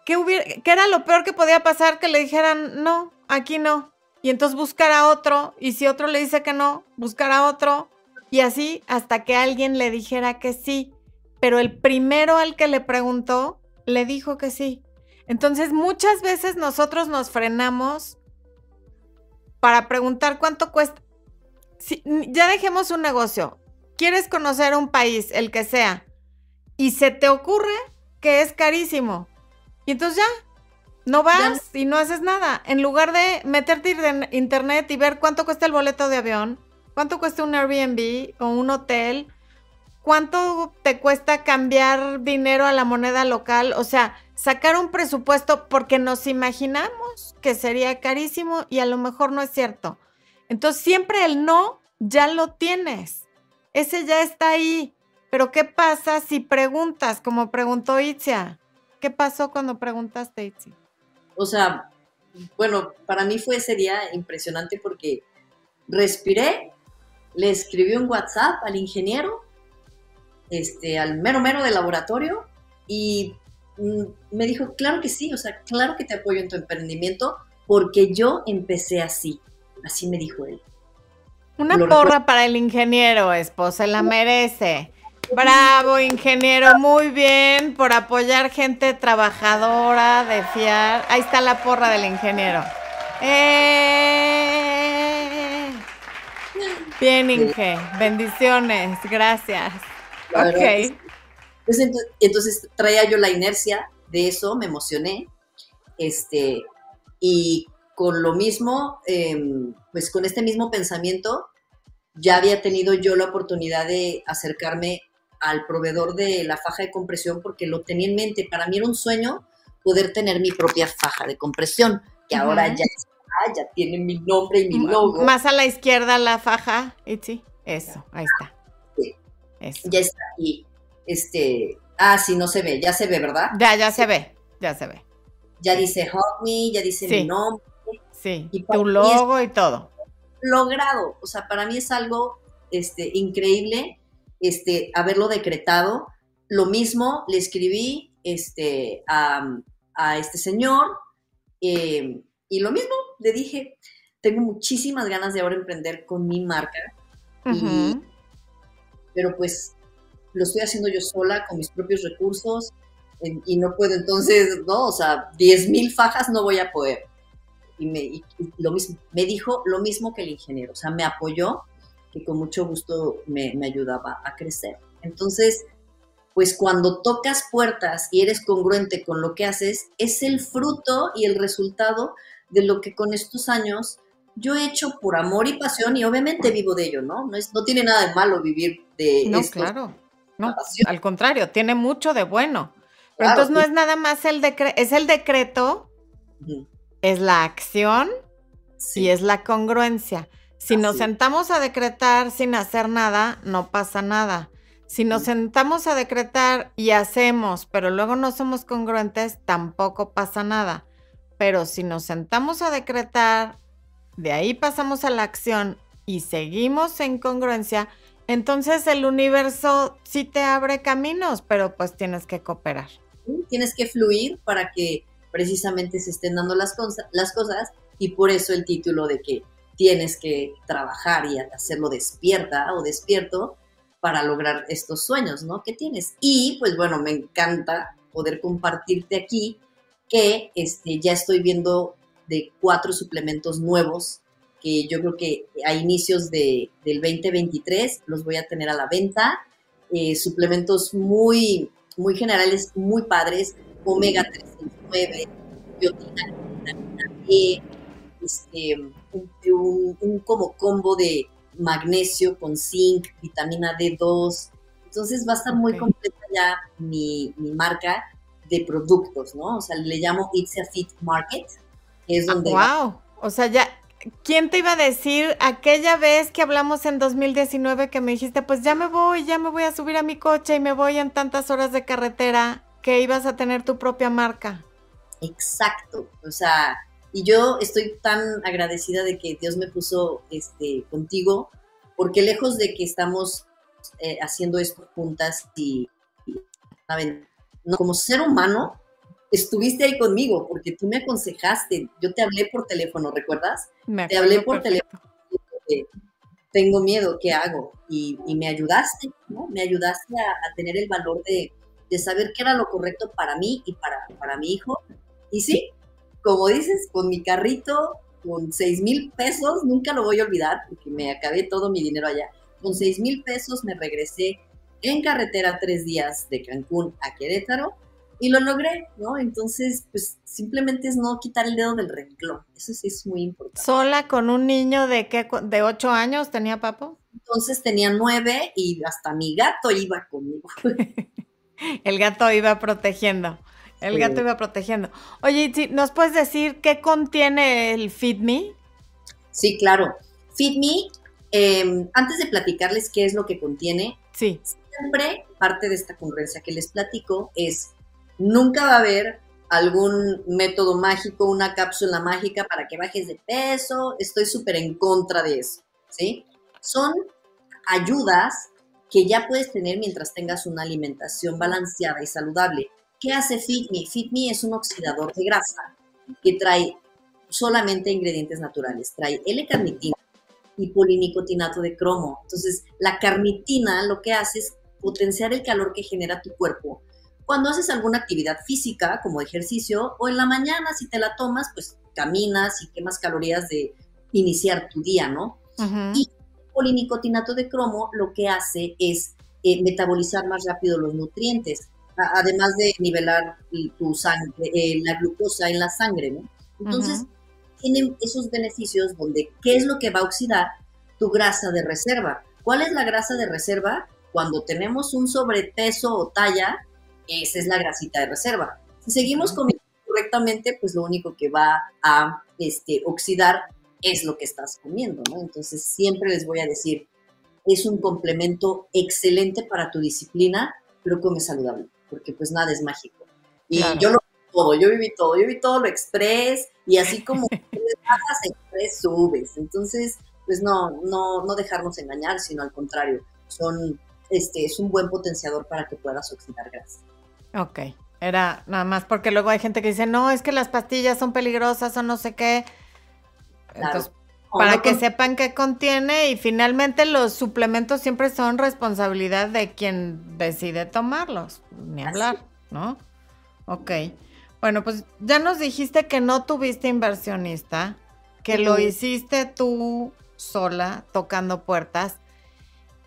A: ¿Qué, hubiera, ¿Qué era lo peor que podía pasar? Que le dijeran, no, aquí no. Y entonces buscar a otro. Y si otro le dice que no, buscar a otro. Y así hasta que alguien le dijera que sí. Pero el primero al que le preguntó, le dijo que sí. Entonces muchas veces nosotros nos frenamos para preguntar cuánto cuesta ya dejemos un negocio. Quieres conocer un país, el que sea, y se te ocurre que es carísimo. Y entonces ya, no vas y no haces nada. En lugar de meterte en internet y ver cuánto cuesta el boleto de avión, cuánto cuesta un Airbnb o un hotel, cuánto te cuesta cambiar dinero a la moneda local, o sea, sacar un presupuesto porque nos imaginamos que sería carísimo y a lo mejor no es cierto. Entonces siempre el no ya lo tienes. Ese ya está ahí. Pero ¿qué pasa si preguntas, como preguntó Itzia? ¿Qué pasó cuando preguntaste, Itzia?
B: O sea, bueno, para mí fue ese día impresionante porque respiré, le escribí un WhatsApp al ingeniero, este, al mero mero del laboratorio y mm, me dijo, claro que sí, o sea, claro que te apoyo en tu emprendimiento porque yo empecé así. Así me dijo él.
A: Una porra para el ingeniero, esposa, la merece. Bravo, ingeniero, muy bien por apoyar gente trabajadora, de fiar. Ahí está la porra del ingeniero. ¡Eh! Bien, Inge, bendiciones, gracias. ok.
B: Pues entonces, traía yo la inercia de eso, me emocioné, este, y con lo mismo, em, pues con este mismo pensamiento, ya había tenido yo la oportunidad de acercarme al proveedor de la faja de compresión porque lo tenía en mente. Para mí era un sueño poder tener mi propia faja de compresión, que ahora ya ya tiene mi nombre y mi logo.
A: Más a la izquierda la faja, Itzi. Eso, ahí está.
B: Ya está. Y este, ah, sí, no se ve, ya se ve, ¿verdad?
A: Ya, ya se ve, ya se ve.
B: Ya dice Help Me, ya dice mi nombre.
A: Sí, y tu logo y todo.
B: Logrado, o sea, para mí es algo este, increíble este, haberlo decretado. Lo mismo le escribí este, a, este señor eh, y lo mismo le dije, tengo muchísimas ganas de ahora emprender con mi marca, pero pues lo estoy haciendo yo sola con mis propios recursos y no puedo entonces, ¿no? O sea, 10 mil fajas no voy a poder. Y, me, lo mismo, me dijo lo mismo que el ingeniero, o sea, me apoyó que con mucho gusto me, ayudaba a crecer. Entonces, pues cuando tocas puertas y eres congruente con lo que haces, es el fruto y el resultado de lo que con estos años yo he hecho por amor y pasión y obviamente vivo de ello, ¿no? No, es, no tiene nada de malo vivir de
A: no, claro. No, al contrario, tiene mucho de bueno. Pero entonces no es nada más el decreto, es el decreto, es la acción y es la congruencia. Si nos sentamos a decretar sin hacer nada, no pasa nada. Si nos sentamos a decretar y hacemos, pero luego no somos congruentes, tampoco pasa nada. Pero si nos sentamos a decretar, de ahí pasamos a la acción y seguimos en congruencia, entonces el universo sí te abre caminos, pero pues tienes que cooperar.
B: Tienes que fluir para que precisamente se estén dando las, las cosas y por eso el título de que tienes que trabajar y hacerlo despierta o despierto para lograr estos sueños, ¿no? Que tienes. Y pues bueno, me encanta poder compartirte aquí que este, ya estoy viendo de cuatro suplementos nuevos que yo creo que a inicios de, del 2023 los voy a tener a la venta. Eh, suplementos muy, muy generales, muy padres, omega 3 9, biotina, vitamina E, este, un, como combo de magnesio con zinc, vitamina D2. Entonces va a estar muy completa ya mi, marca de productos, ¿no? O sea, le llamo It's a Fit Market, es donde...
A: ¡Wow! O sea, ya, ¿quién te iba a decir aquella vez que hablamos en 2019 que me dijiste, pues ya me voy, ya me voy a subir a mi coche y me voy en tantas horas de carretera, que ibas a tener tu propia marca?
B: Exacto, o sea, y yo estoy tan agradecida de que Dios me puso este, contigo, porque lejos de que estamos eh, haciendo esto juntas y, como ser humano, estuviste ahí conmigo, porque tú me aconsejaste, yo te hablé por teléfono, ¿recuerdas? te hablé por teléfono. Tengo miedo, ¿qué hago? Y, me ayudaste, ¿no? Me ayudaste a, tener el valor de, de, saber qué era lo correcto para mí y para, para mi hijo. Y sí, como dices, con mi carrito con 6 mil pesos, nunca lo voy a olvidar, porque me acabé todo mi dinero allá. Con 6 mil pesos me regresé en carretera tres días de Cancún a Querétaro y lo logré, ¿no? Entonces, pues simplemente es no quitar el dedo del renglón. Eso sí es muy importante.
A: ¿Sola con un niño de qué, de ocho años tenía Papo?
B: Entonces tenía nueve y hasta mi gato iba conmigo. *laughs*
A: el gato iba protegiendo. El gato iba protegiendo. Oye, ¿nos puedes decir qué contiene el Feed Me?
B: Sí, claro. Feed Me, em, antes de platicarles qué es lo que contiene,
A: sí.
B: Siempre parte de esta congruencia que les platico es Nunca va a haber algún método mágico, una cápsula mágica para que bajes de peso. Estoy súper en contra de eso, ¿sí? Son ayudas que ya puedes tener mientras tengas una alimentación balanceada y saludable. ¿Qué hace FitMe? FitMe es un oxidador de grasa que trae solamente ingredientes naturales. Trae L-carnitina y polinicotinato de cromo. Entonces, la carnitina lo que hace es potenciar el calor que genera tu cuerpo cuando haces alguna actividad física, como ejercicio, o en la mañana, si te la tomas, pues caminas y quemas calorías de iniciar tu día, ¿no? Y el polinicotinato de cromo lo que hace es eh, metabolizar más rápido los nutrientes, además de nivelar tu sangre, eh, la glucosa en la sangre, ¿no? Entonces, tienen esos beneficios donde, ¿qué es lo que va a oxidar? Tu grasa de reserva. ¿Cuál es la grasa de reserva? Cuando tenemos un sobrepeso o talla, esa es la grasita de reserva. Si seguimos comiendo correctamente, pues lo único que va a este, oxidar es lo que estás comiendo, ¿no? Entonces siempre les voy a decir, es un complemento excelente para tu disciplina, pero come saludable, porque pues nada es mágico. Y yo lo todo, yo viví todo, yo viví todo lo express y así *laughs* como bajas express subes. Entonces, pues no, no, no dejarnos engañar, sino al contrario, son, este, es un buen potenciador para que puedas oxidar grasa.
A: Ok, era nada más porque luego hay gente que dice, no, es que las pastillas son peligrosas o no sé qué. Entonces, para que sepan qué contiene y finalmente los suplementos siempre son responsabilidad de quien decide tomarlos, ni hablar, ¿no? Ok. Bueno, pues ya nos dijiste que no tuviste inversionista, que lo hiciste tú sola, tocando puertas.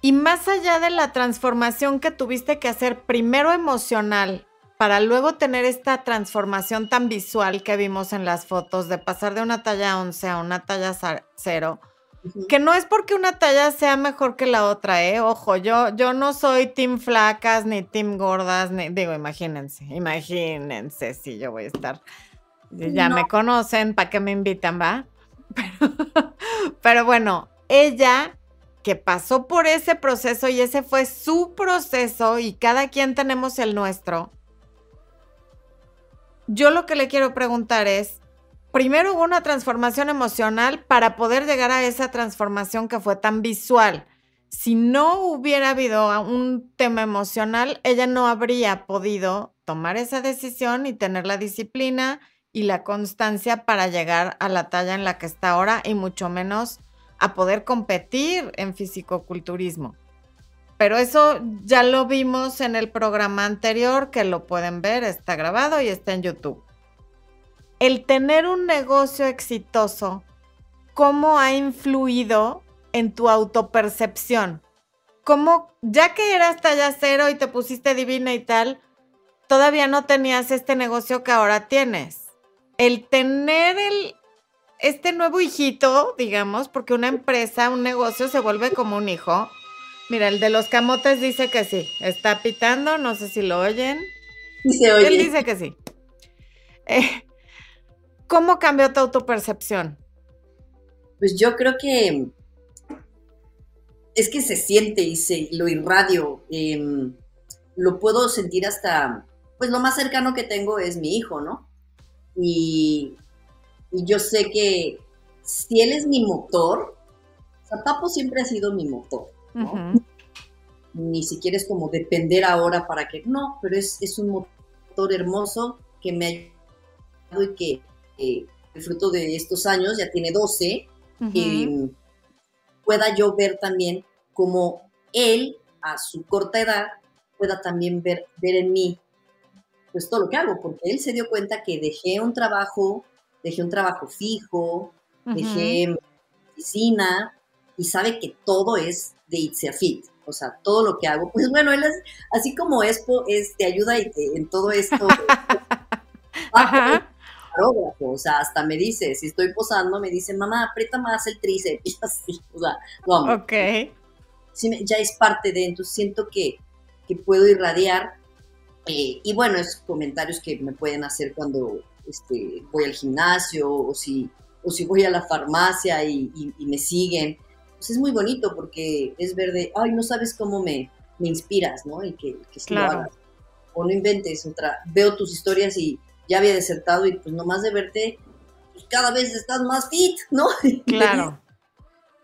A: Y más allá de la transformación que tuviste que hacer primero emocional para luego tener esta transformación tan visual que vimos en las fotos de pasar de una talla 11 a una talla 0, que no es porque una talla sea mejor que la otra, ¿eh? Ojo, yo, yo no soy team flacas ni team gordas, ni, digo, imagínense, imagínense si yo voy a estar, ya me conocen, ¿para qué me invitan, va? *laughs* pero bueno, ella que pasó por ese proceso y ese fue su proceso y cada quien tenemos el nuestro. Yo lo que le quiero preguntar es, primero hubo una transformación emocional para poder llegar a esa transformación que fue tan visual. Si no hubiera habido un tema emocional, ella no habría podido tomar esa decisión y tener la disciplina y la constancia para llegar a la talla en la que está ahora y mucho menos a poder competir en fisicoculturismo. Pero eso ya lo vimos en el programa anterior, que lo pueden ver, está grabado y está en YouTube. El tener un negocio exitoso, ¿cómo ha influido en tu autopercepción? ¿Cómo, ya que eras talla cero y te pusiste divina y tal, todavía no tenías este negocio que ahora tienes? El tener el, este nuevo hijito, digamos, porque una empresa, un negocio se vuelve como un hijo. Mira, el de los camotes dice que sí. Está pitando, no sé si lo oyen.
B: Sí se oye.
A: Él dice que sí. Eh, ¿Cómo cambió tu autopercepción?
B: Pues yo creo que es que se siente y se lo irradio. Em, lo puedo sentir hasta, pues lo más cercano que tengo es mi hijo, ¿no? Y y yo sé que si él es mi motor, o siempre ha sido mi motor, ¿no? Ni siquiera es como depender ahora para que, no, pero es, es un motor hermoso que me ha ayudado y que el fruto de estos años, ya tiene 12, y pueda yo ver también como él, a su corta edad, pueda también ver, ver en mí pues todo lo que hago, porque él se dio cuenta que dejé un trabajo dejé un trabajo fijo, dejé mi oficina y sabe que todo es de Itzia Fit. O sea, todo lo que hago, pues bueno, él es, así como Expo es, te ayuda y en todo esto. *laughs* *laughs* o sea, hasta me dice, si estoy posando, me dice, mamá, aprieta más el tríceps, *laughs* y así, o sea, vamos.
A: Ok.
B: Sí, ya es parte de, entonces siento que, que puedo irradiar, eh, y bueno, es comentarios que me pueden hacer cuando este, voy al gimnasio, o si, o si voy a la farmacia y, me siguen, pues es muy bonito porque es ver de, ay, no sabes cómo me, me inspiras, ¿no? Y que, que claro. lo hagas. O no inventes otra, veo tus historias y ya había desertado y pues nomás de verte, pues cada vez estás más fit, ¿no? *laughs*
A: Claro.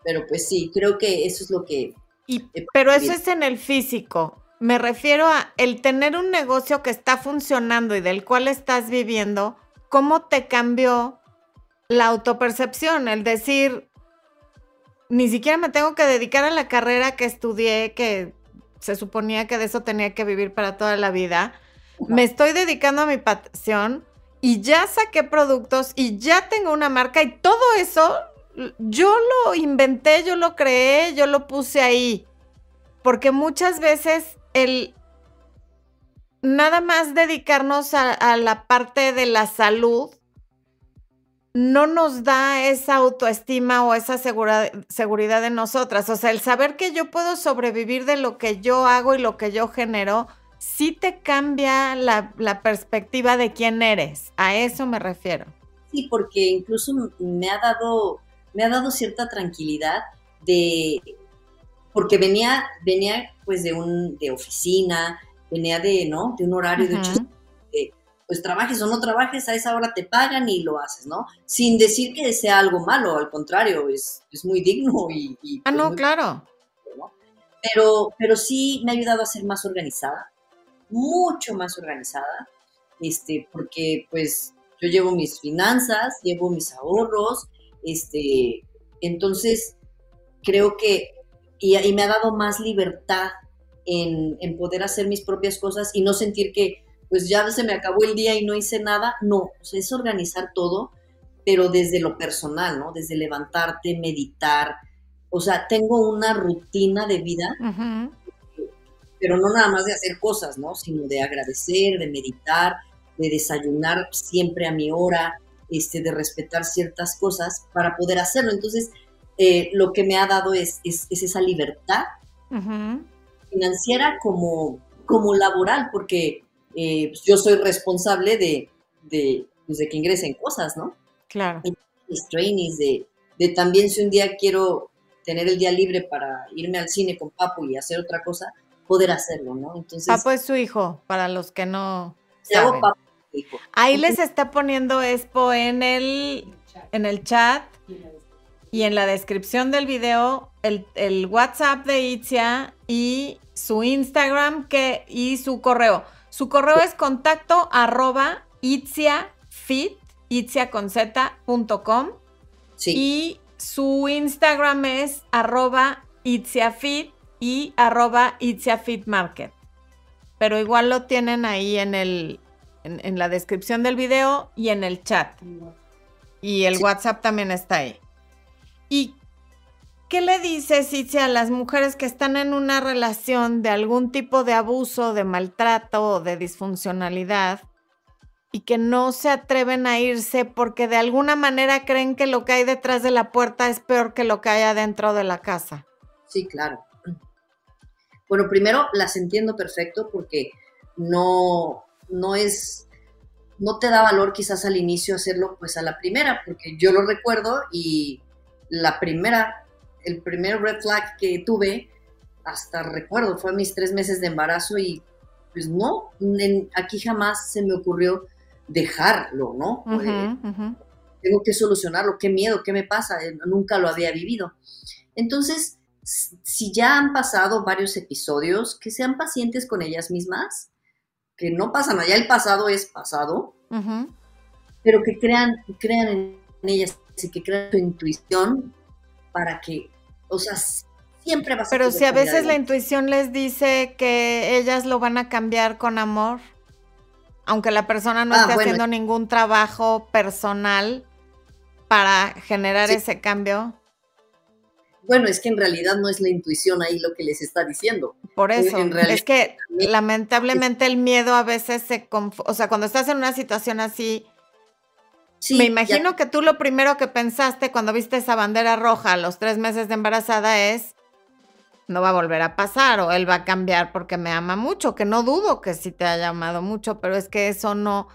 B: Pero pues sí, creo que eso es lo que...
A: pero eso es en el físico. Me refiero a el tener un negocio que está funcionando y del cual estás viviendo, ¿cómo te cambió la autopercepción? El decir, ni siquiera me tengo que dedicar a la carrera que estudié, que se suponía que de eso tenía que vivir para toda la vida me estoy dedicando a mi pasión y ya saqué productos y ya tengo una marca y todo eso yo lo inventé, yo lo creé, yo lo puse ahí. Porque muchas veces el nada más dedicarnos a, la parte de la salud no nos da esa autoestima o esa seguridad, en nosotras. O sea, el saber que yo puedo sobrevivir de lo que yo hago y lo que yo genero, sí te cambia la, perspectiva de quién eres. A eso me refiero.
B: Sí, porque incluso me ha dado, me ha dado cierta tranquilidad de, porque venía, venía pues de un, de oficina, venía de, ¿no? De un horario de, pues trabajes o no trabajes, a esa hora te pagan y lo haces, ¿no? Sin decir que sea algo malo, al contrario, es, es muy digno y...
A: ah, no, pues, claro.
B: Pero, pero sí me ha ayudado a ser más organizada, mucho más organizada, este, porque pues yo llevo mis finanzas, llevo mis ahorros, este, entonces creo que, y, me ha dado más libertad en, en, poder hacer mis propias cosas y no sentir que pues ya se me acabó el día y no hice nada, no, es organizar todo, pero desde lo personal, ¿no? Desde levantarte, meditar, o sea, tengo una rutina de vida pero no nada más de hacer cosas, ¿no? Sino de agradecer, de meditar, de desayunar siempre a mi hora, este, de respetar ciertas cosas para poder hacerlo. Entonces, eh, lo que me ha dado es, es, esa libertad financiera como, como laboral, porque eh, pues, yo soy responsable de, de, pues, de, que ingresen cosas, ¿no?
A: Claro.
B: Mis trainings, de, de también si un día quiero tener el día libre para irme al cine con Papo y hacer otra cosa, poder hacerlo, ¿no?
A: Entonces. Papo es su hijo, para los que no. Saben. Papo, hijo. Ahí les está poniendo Expo en el, en el chat y en la descripción del video el, el WhatsApp de Itzia y su Instagram que, y su correo. Su correo es contacto arroba itziafit, itzia con Sí. Y su Instagram es arroba itziafit y arroba Market. Pero igual lo tienen ahí en, el, en, la descripción del video y en el chat. Y el WhatsApp también está ahí. ¿Y qué le dices, Itzia, a las mujeres que están en una relación de algún tipo de abuso, de maltrato o de disfuncionalidad y que no se atreven a irse porque de alguna manera creen que lo que hay detrás de la puerta es peor que lo que hay adentro de la casa?
B: Sí, claro. Bueno, primero las entiendo perfecto porque no, no es, no te da valor quizás al inicio hacerlo pues a la primera, porque yo lo recuerdo y la primera, el primer red flag que tuve, hasta recuerdo, fue a mis tres meses de embarazo y pues no, aquí jamás se me ocurrió dejarlo, ¿no? Tengo que solucionarlo, qué miedo, qué me pasa, nunca lo había vivido. Entonces, si ya han pasado varios episodios, que sean pacientes con ellas mismas, que no pasan allá, el pasado es pasado, pero que crean, crean en ellas y que crean su intuición para que, o sea, siempre va a
A: ser. Pero si a veces la intuición les dice que ellas lo van a cambiar con amor, aunque la persona no ah, esté haciendo ningún trabajo personal, para generar ese cambio?
B: Bueno, es que en realidad no es la intuición ahí lo que les está diciendo.
A: Por eso, es que lamentablemente el miedo a veces se... O sea, cuando estás en una situación así, me imagino que tú lo primero que pensaste cuando viste esa bandera roja a los tres meses de embarazada es, no va a volver a pasar o él va a cambiar porque me ama mucho, que no dudo que sí te haya amado mucho, pero es que eso no,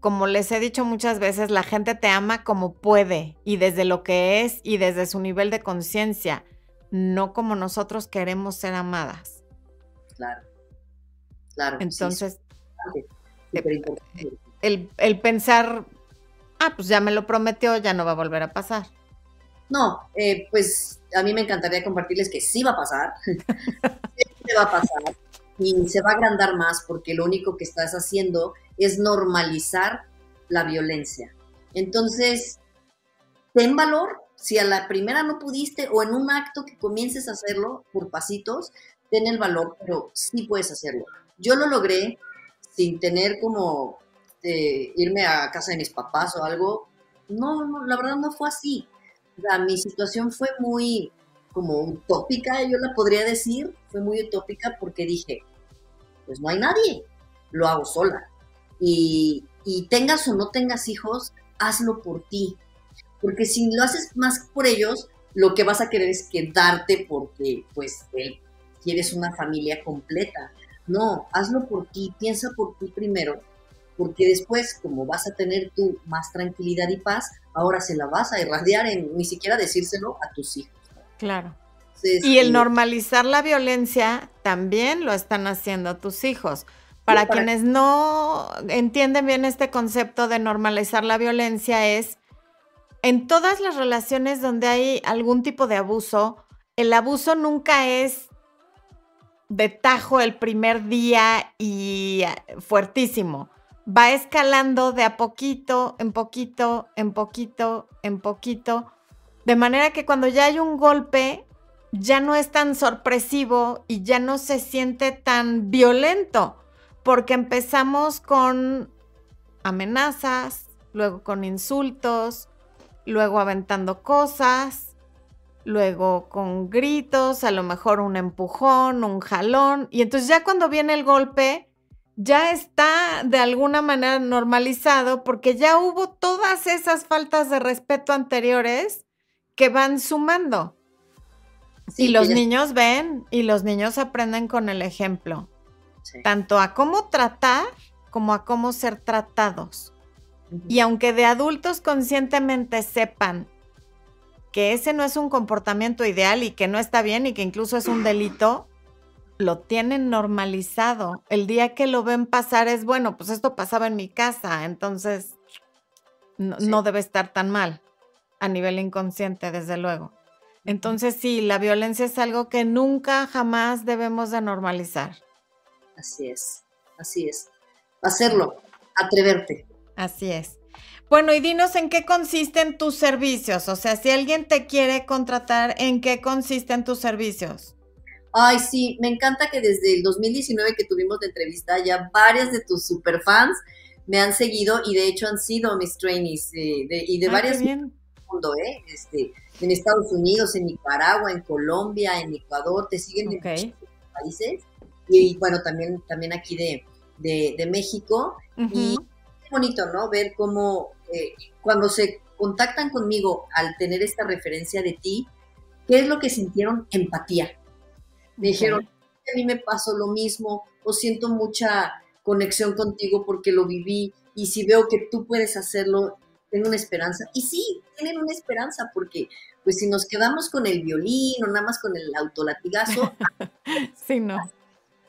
A: como les he dicho muchas veces, la gente te ama como puede y desde lo que es y desde su nivel de conciencia, no como nosotros queremos ser amadas.
B: Claro, claro.
A: Entonces, el, el pensar, ah, pues ya me lo prometió, ya no va a volver a pasar.
B: No, eh, pues a mí me encantaría compartirles que sí va a pasar, *laughs* sí va a pasar y se va a agrandar más porque lo único que estás haciendo es normalizar la violencia. Entonces, ten valor, si a la primera no pudiste o en un acto que comiences a hacerlo por pasitos, ten el valor, pero sí puedes hacerlo. Yo lo logré sin tener como eh, irme a casa de mis papás o algo. No, no, la verdad no fue así mi situación fue muy como utópica, yo la podría decir, fue muy utópica porque dije, pues no hay nadie, lo hago sola. Y, y tengas o no tengas hijos, hazlo por ti. Porque si lo haces más por ellos, lo que vas a querer es quedarte porque pues quieres una familia completa. No, hazlo por ti, piensa por ti primero porque después, como vas a tener tú más tranquilidad y paz, ahora se la vas a irradiar en ni siquiera decírselo a tus hijos.
A: Claro. y el normalizar la violencia también lo están haciendo tus hijos. Para, para quienes no entienden bien este concepto de normalizar la violencia es en todas las relaciones donde hay algún tipo de abuso, el abuso nunca es de tajo el primer día y fuertísimo va escalando de a poquito, en poquito, en poquito, en poquito, de manera que cuando ya hay un golpe, ya no es tan sorpresivo y ya no se siente tan violento, porque empezamos con amenazas, luego con insultos, luego aventando cosas, luego con gritos, a lo mejor un empujón, un jalón, y entonces ya cuando viene el golpe, ya está de alguna manera normalizado porque ya hubo todas esas faltas de respeto anteriores que van sumando. y los niños ven y los niños aprenden con el ejemplo, tanto a cómo tratar como a cómo ser tratados. Y aunque de adultos conscientemente sepan que ese no es un comportamiento ideal y que no está bien y que incluso es un delito, lo tienen normalizado. El día que lo ven pasar es, bueno, pues esto pasaba en mi casa, entonces no, debe estar tan mal a nivel inconsciente, desde luego. Entonces sí, la violencia es algo que nunca, jamás debemos de normalizar.
B: Así es, así es. Hacerlo, atreverte.
A: Así es. Bueno, y dinos en qué consisten tus servicios. O sea, si alguien te quiere contratar, ¿en qué consisten tus servicios?
B: Ay, sí, me encanta que desde el 2019 que tuvimos la entrevista, ya varias de tus superfans me han seguido y de hecho han sido mis trainees eh, y de varios varias mundo, ¿eh? Este, en Estados Unidos, en Nicaragua, en Colombia, en Ecuador, te siguen de muchos países y, bueno, también, también aquí de, de, México. Y es bonito, ¿no? Ver cómo eh, cuando se contactan conmigo al tener esta referencia de ti, ¿qué es lo que sintieron? Empatía me dijeron, a mí me pasó lo mismo o siento mucha conexión contigo porque lo viví y si veo que tú puedes hacerlo, tengo una esperanza. Y sí, tienen una esperanza porque pues si nos quedamos con el violín o nada más con el autolatigazo. *laughs*
A: sí, no.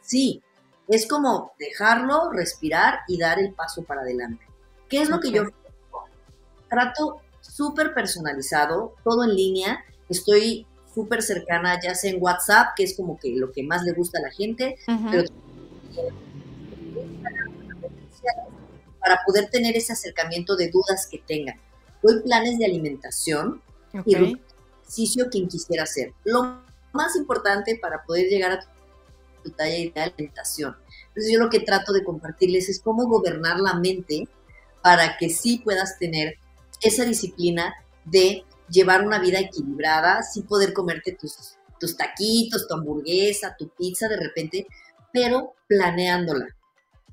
B: Sí, es como dejarlo, respirar y dar el paso para adelante. ¿Qué es lo que yo trato súper personalizado, todo en línea? Estoy súper cercana, ya sea en WhatsApp, que es como que lo que más le gusta a la gente, pero para poder tener ese acercamiento de dudas que tengan. Doy planes de alimentación y ejercicio quien quisiera hacer. Lo más importante para poder llegar a tu talla de alimentación. Entonces yo lo que trato de compartirles es cómo gobernar la mente para que sí puedas tener esa disciplina de llevar una vida equilibrada, sí poder comerte tus, tus taquitos, tu hamburguesa, tu pizza de repente, pero planeándola.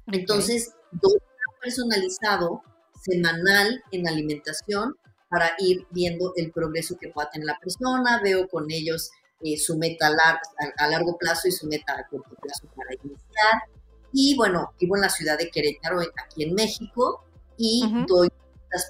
B: Entonces, doy personalizado semanal en alimentación para ir viendo el progreso que pueda tener la persona, veo con ellos eh, su meta a, largo plazo y su meta a corto plazo para iniciar. Y bueno, vivo en la ciudad de Querétaro, aquí en México, y doy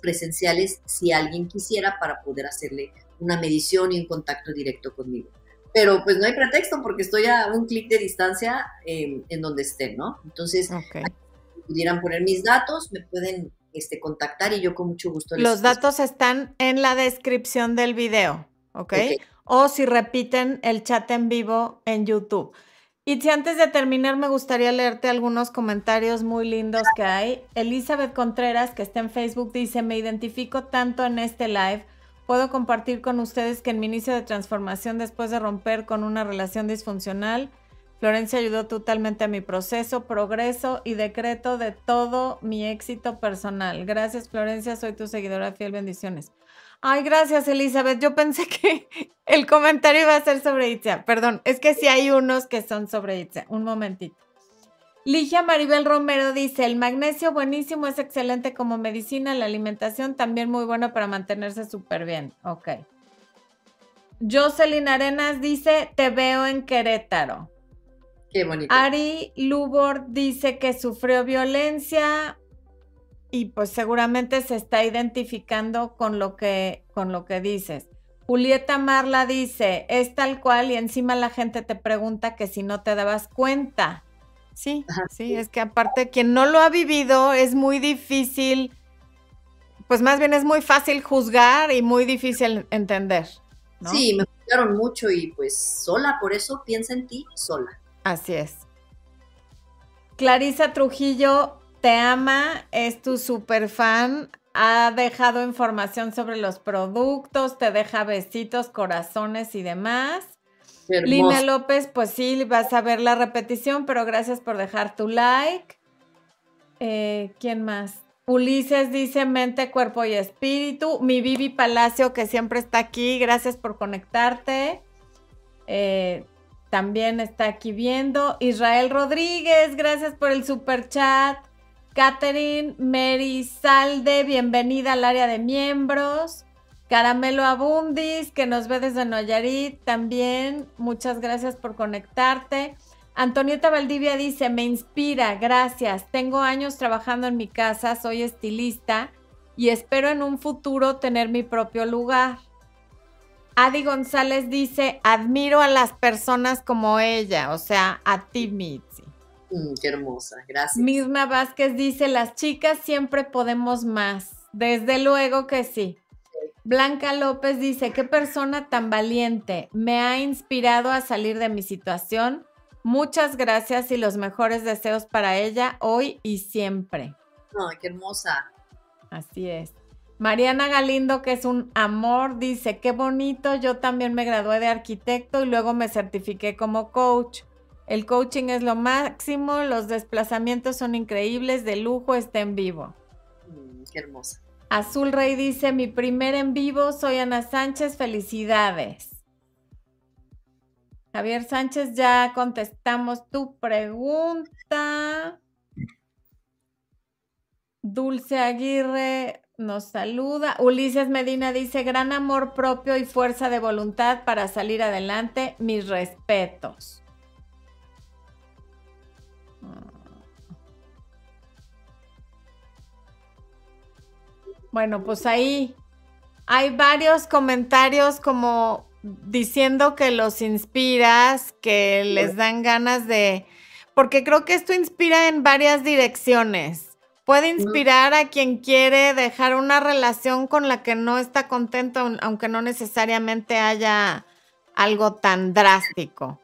B: presenciales si alguien quisiera para poder hacerle una medición y un contacto directo conmigo. Pero pues no hay pretexto porque estoy a un clic de distancia en donde estén, ¿no? Entonces, si pudieran poner mis datos, me pueden este, contactar y yo con mucho gusto
A: les Los datos están en la descripción del video, ¿ok? O si repiten el chat en vivo en YouTube. Y si antes de terminar me gustaría leerte algunos comentarios muy lindos que hay. Elizabeth Contreras, que está en Facebook, dice, me identifico tanto en este live. Puedo compartir con ustedes que en mi inicio de transformación después de romper con una relación disfuncional, Florencia ayudó totalmente a mi proceso, progreso y decreto de todo mi éxito personal. Gracias Florencia, soy tu seguidora fiel, bendiciones. Ay, gracias, Elizabeth. Yo pensé que *laughs* el comentario iba a ser sobre Itzia. Perdón, es que sí hay unos que son sobre Itzia. Un momentito. Ligia Maribel Romero dice, el magnesio buenísimo, es excelente como medicina, la alimentación también muy buena para mantenerse súper bien. Ok. Jocelyn Arenas dice, te veo en Querétaro.
B: Qué bonito.
A: Ari Lubor dice que sufrió violencia, y pues seguramente se está identificando con lo que, con lo que dices. Julieta Marla dice, es tal cual y encima la gente te pregunta que si no te dabas cuenta. Sí, sí, es que aparte quien no lo ha vivido es muy difícil, pues más bien es muy fácil juzgar y muy difícil entender.
B: Sí, me juzgaron mucho y pues sola, por eso piensa en ti sola.
A: Así es. Clarisa Trujillo te ama, es tu super fan, ha dejado información sobre los productos, te deja besitos, corazones y demás. Lina López, pues sí, vas a ver la repetición, pero gracias por dejar tu like. Eh, ¿Quién más? Ulises dice mente, cuerpo y espíritu. Mi Vivi Palacio, que siempre está aquí, gracias por conectarte. Eh, también está aquí viendo. Israel Rodríguez, gracias por el super chat. Catherine Salde, bienvenida al área de miembros. Caramelo Abundis, que nos ve desde Noyarit, también. Muchas gracias por conectarte. Antonieta Valdivia dice, me inspira, gracias. Tengo años trabajando en mi casa, soy estilista y espero en un futuro tener mi propio lugar. Adi González dice, admiro a las personas como ella, o sea, a ti, Mitzi.
B: Mm, qué hermosa, gracias.
A: Misma Vázquez dice, las chicas siempre podemos más. Desde luego que sí. Blanca López dice, qué persona tan valiente. Me ha inspirado a salir de mi situación. Muchas gracias y los mejores deseos para ella hoy y siempre.
B: Ay, qué hermosa.
A: Así es. Mariana Galindo, que es un amor, dice, qué bonito, yo también me gradué de arquitecto y luego me certifiqué como coach. El coaching es lo máximo, los desplazamientos son increíbles, de lujo, está en vivo.
B: Mm, qué hermosa.
A: Azul Rey dice, mi primer en vivo, soy Ana Sánchez, felicidades. Javier Sánchez, ya contestamos tu pregunta. Dulce Aguirre nos saluda. Ulises Medina dice, gran amor propio y fuerza de voluntad para salir adelante. Mis respetos. Bueno, pues ahí hay varios comentarios como diciendo que los inspiras, que les dan ganas de... Porque creo que esto inspira en varias direcciones. Puede inspirar a quien quiere dejar una relación con la que no está contento, aunque no necesariamente haya algo tan drástico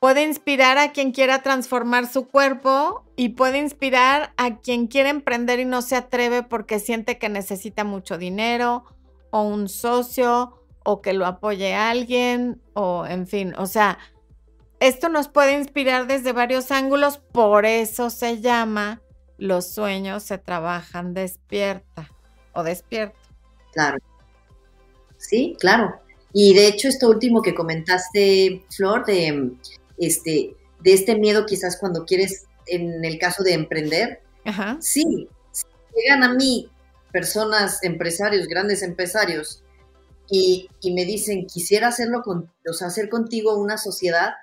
A: puede inspirar a quien quiera transformar su cuerpo y puede inspirar a quien quiere emprender y no se atreve porque siente que necesita mucho dinero o un socio o que lo apoye alguien o en fin, o sea, esto nos puede inspirar desde varios ángulos, por eso se llama los sueños se trabajan despierta o despierto.
B: Claro. Sí, claro. Y de hecho, esto último que comentaste, Flor, de este, de este miedo quizás cuando quieres, en el caso de emprender, sí, si llegan a mí personas, empresarios, grandes empresarios, y, me dicen, quisiera hacerlo con, o sea, hacer contigo una sociedad,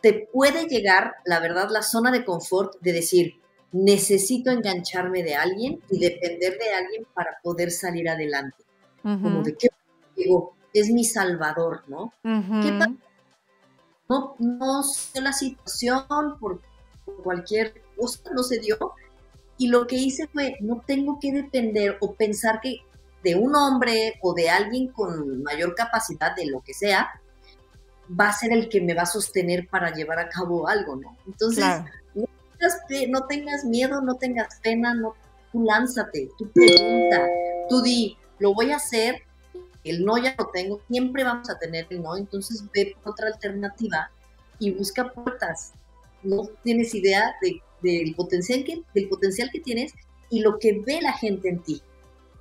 B: te puede llegar, la verdad, la zona de confort de decir, necesito engancharme de alguien y depender de alguien para poder salir adelante. Como de qué digo, es mi salvador, ¿no? ¿Qué no, no sé la situación por, cualquier cosa, no se dio. Y lo que hice fue, no tengo que depender o pensar que de un hombre o de alguien con mayor capacidad de lo que sea, va a ser el que me va a sostener para llevar a cabo algo, ¿no? Entonces, no, tengas, miedo, no tengas pena, no, tú lánzate, tú pregunta, tú di, lo voy a hacer el no ya lo tengo, siempre vamos a tener el no, entonces ve otra alternativa y busca puertas. No tienes idea del, potencial que, del potencial que tienes y lo que ve la gente en ti,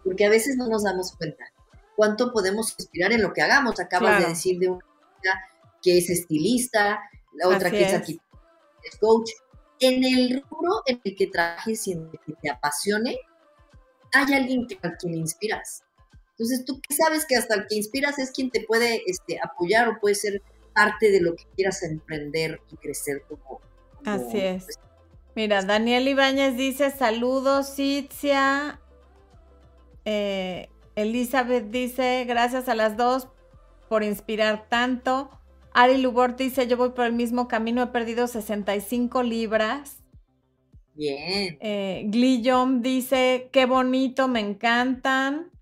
B: porque a veces no nos damos cuenta cuánto podemos inspirar en lo que hagamos. Acabas de decir de una que es estilista, la otra que es, aquí, es coach. En el rubro en el que trabajes y en el que te apasione, hay alguien que, a quien inspiras. Entonces, tú sabes que hasta el que inspiras es quien te puede este, apoyar o puede ser parte de lo que quieras emprender y crecer como.
A: Así es. Pues, Mira, Daniel Ibáñez dice saludos, Itzia. Eh, Elizabeth dice gracias a las dos por inspirar tanto. Ari Lubort dice yo voy por el mismo camino, he perdido 65 libras.
B: Bien.
A: Eh, dice qué bonito, me encantan.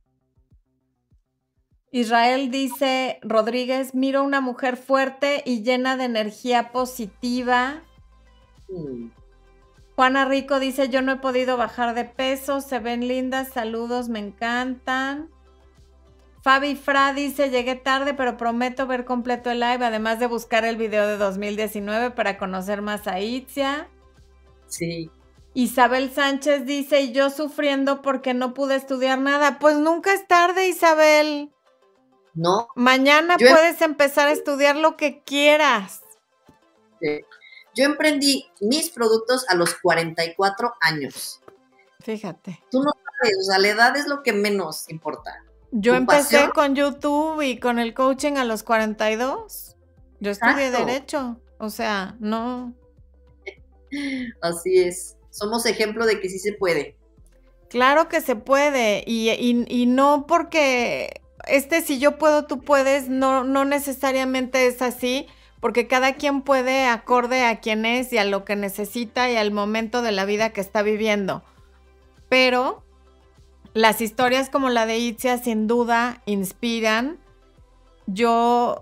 A: Israel dice, Rodríguez, miro una mujer fuerte y llena de energía positiva. Mm. Juana Rico dice, yo no he podido bajar de peso, se ven lindas, saludos, me encantan. Fabi Fra dice, llegué tarde, pero prometo ver completo el live, además de buscar el video de 2019 para conocer más a Itzia.
B: Sí.
A: Isabel Sánchez dice, y yo sufriendo porque no pude estudiar nada. Pues nunca es tarde, Isabel.
B: No.
A: Mañana em puedes empezar a estudiar lo que quieras.
B: Yo emprendí mis productos a los 44 años.
A: Fíjate.
B: Tú no sabes, o sea, la edad es lo que menos importa.
A: Yo empecé con YouTube y con el coaching a los 42. Yo estudié Derecho. O sea, no. *laughs*
B: Así es. Somos ejemplo de que sí se puede.
A: Claro que se puede. Y, y no porque este si yo puedo, tú puedes, no, no necesariamente es así, porque cada quien puede acorde a quien es y a lo que necesita y al momento de la vida que está viviendo. Pero las historias como la de Itzia sin duda inspiran. Yo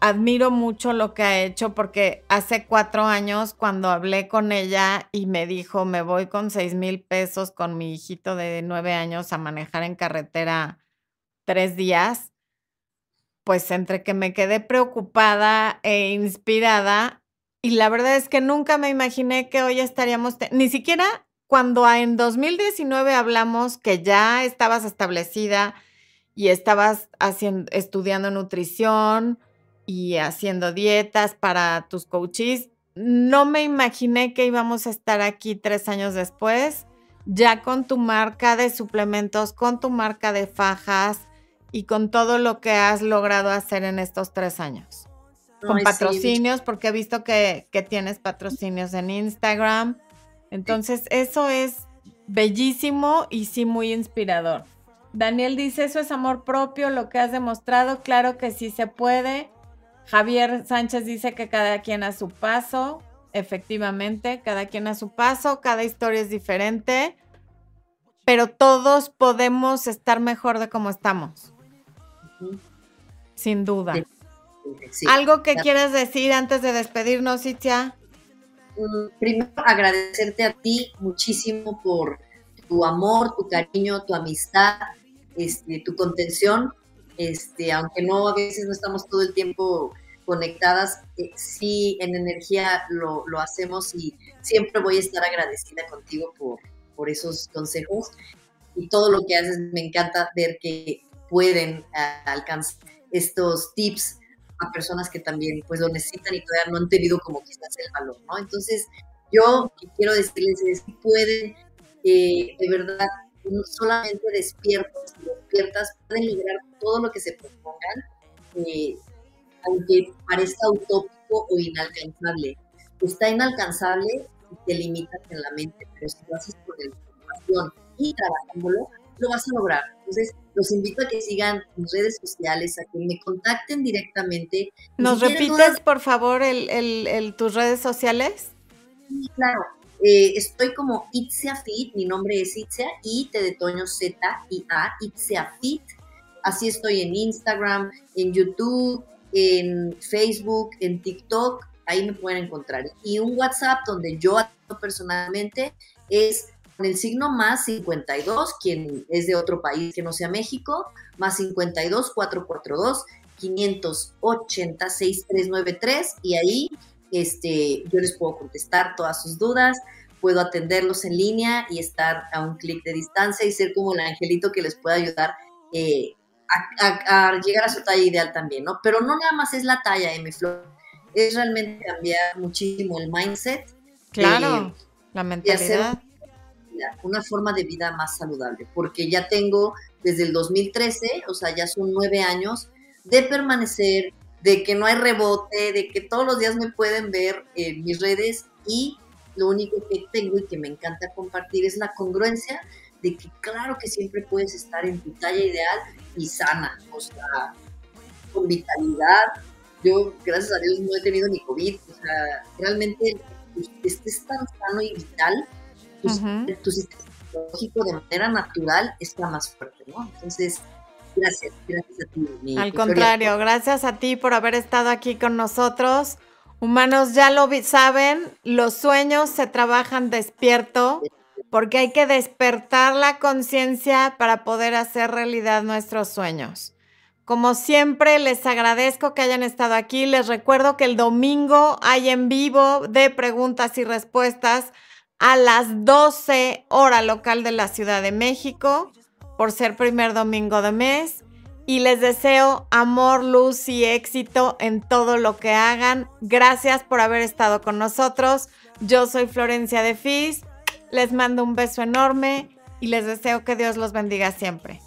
A: admiro mucho lo que ha hecho porque hace cuatro años cuando hablé con ella y me dijo me voy con seis mil pesos con mi hijito de nueve años a manejar en carretera tres días, pues entre que me quedé preocupada e inspirada, y la verdad es que nunca me imaginé que hoy estaríamos, ni siquiera cuando en 2019 hablamos que ya estabas establecida y estabas haciendo, estudiando nutrición y haciendo dietas para tus coaches, no me imaginé que íbamos a estar aquí tres años después, ya con tu marca de suplementos, con tu marca de fajas, y con todo lo que has logrado hacer en estos tres años. Con patrocinios, porque he visto que, tienes patrocinios en Instagram. Entonces, eso es bellísimo y sí muy inspirador. Daniel dice, eso es amor propio, lo que has demostrado, claro que sí se puede. Javier Sánchez dice que cada quien a su paso, efectivamente, cada quien a su paso, cada historia es diferente, pero todos podemos estar mejor de como estamos. Sin duda. ¿Algo que quieras decir antes de despedirnos, Itzia?
B: Mm, primero, agradecerte a ti muchísimo por tu amor, tu cariño, tu amistad, este, tu contención. Este, aunque no a veces no estamos todo el tiempo conectadas, eh, sí en energía lo, lo, hacemos y siempre voy a estar agradecida contigo por, por esos consejos y todo lo que haces. Me encanta ver que pueden alcanzar estos tips a personas que también pues lo necesitan y todavía no han tenido como quizás el valor, ¿no? Entonces, yo quiero decirles es que pueden, eh, de verdad, solamente despiertos y despiertas, pueden lograr todo lo que se propongan, eh, aunque parezca utópico o inalcanzable. Está inalcanzable si te limitas en la mente, pero si lo haces por la información y trabajándolo, lo vas a lograr. Entonces, los invito a que sigan mis redes sociales, a que me contacten directamente.
A: ¿Nos repites, por favor, el, tus redes sociales?
B: Sí, claro. Eh, estoy como Itzia Fit, mi nombre es Itzia, I T de Toño Z y A, Itzia Fit. Así estoy en Instagram, en YouTube, en Facebook, en TikTok, ahí me pueden encontrar. Y un WhatsApp donde yo personalmente es con el signo más 52, quien es de otro país que no sea México, más 52 442 580 6393 y ahí este, yo les puedo contestar todas sus dudas, puedo atenderlos en línea y estar a un clic de distancia y ser como el angelito que les pueda ayudar eh, a, llegar a su talla ideal también, ¿no? Pero no nada más es la talla, M. Flor, es realmente cambiar muchísimo el mindset.
A: Claro, la mentalidad.
B: Una forma de vida más saludable, porque ya tengo desde el 2013, o sea, ya son nueve años de permanecer, de que no hay rebote, de que todos los días me pueden ver en mis redes y lo único que tengo y que me encanta compartir es la congruencia de que claro que siempre puedes estar en tu talla ideal y sana, o sea, con vitalidad. Yo, gracias a Dios, no he tenido ni COVID, o sea, realmente pues, estés tan sano y vital, pues, tu sistema psicológico de manera natural está más fuerte, ¿no? Entonces, gracias, gracias a ti.
A: Al contrario, gracias a ti por haber estado aquí con nosotros. Humanos, ya lo saben, los sueños se trabajan despierto porque hay que despertar la conciencia para poder hacer realidad nuestros sueños. Como siempre, les agradezco que hayan estado aquí. Les recuerdo que el domingo hay en vivo de preguntas y respuestas a las 12 hora local de la Ciudad de México, por ser primer domingo de mes. Y les deseo amor, luz y éxito en todo lo que hagan. Gracias por haber estado con nosotros. Yo soy Florencia de Fis les mando un beso enorme y les deseo que Dios los bendiga siempre.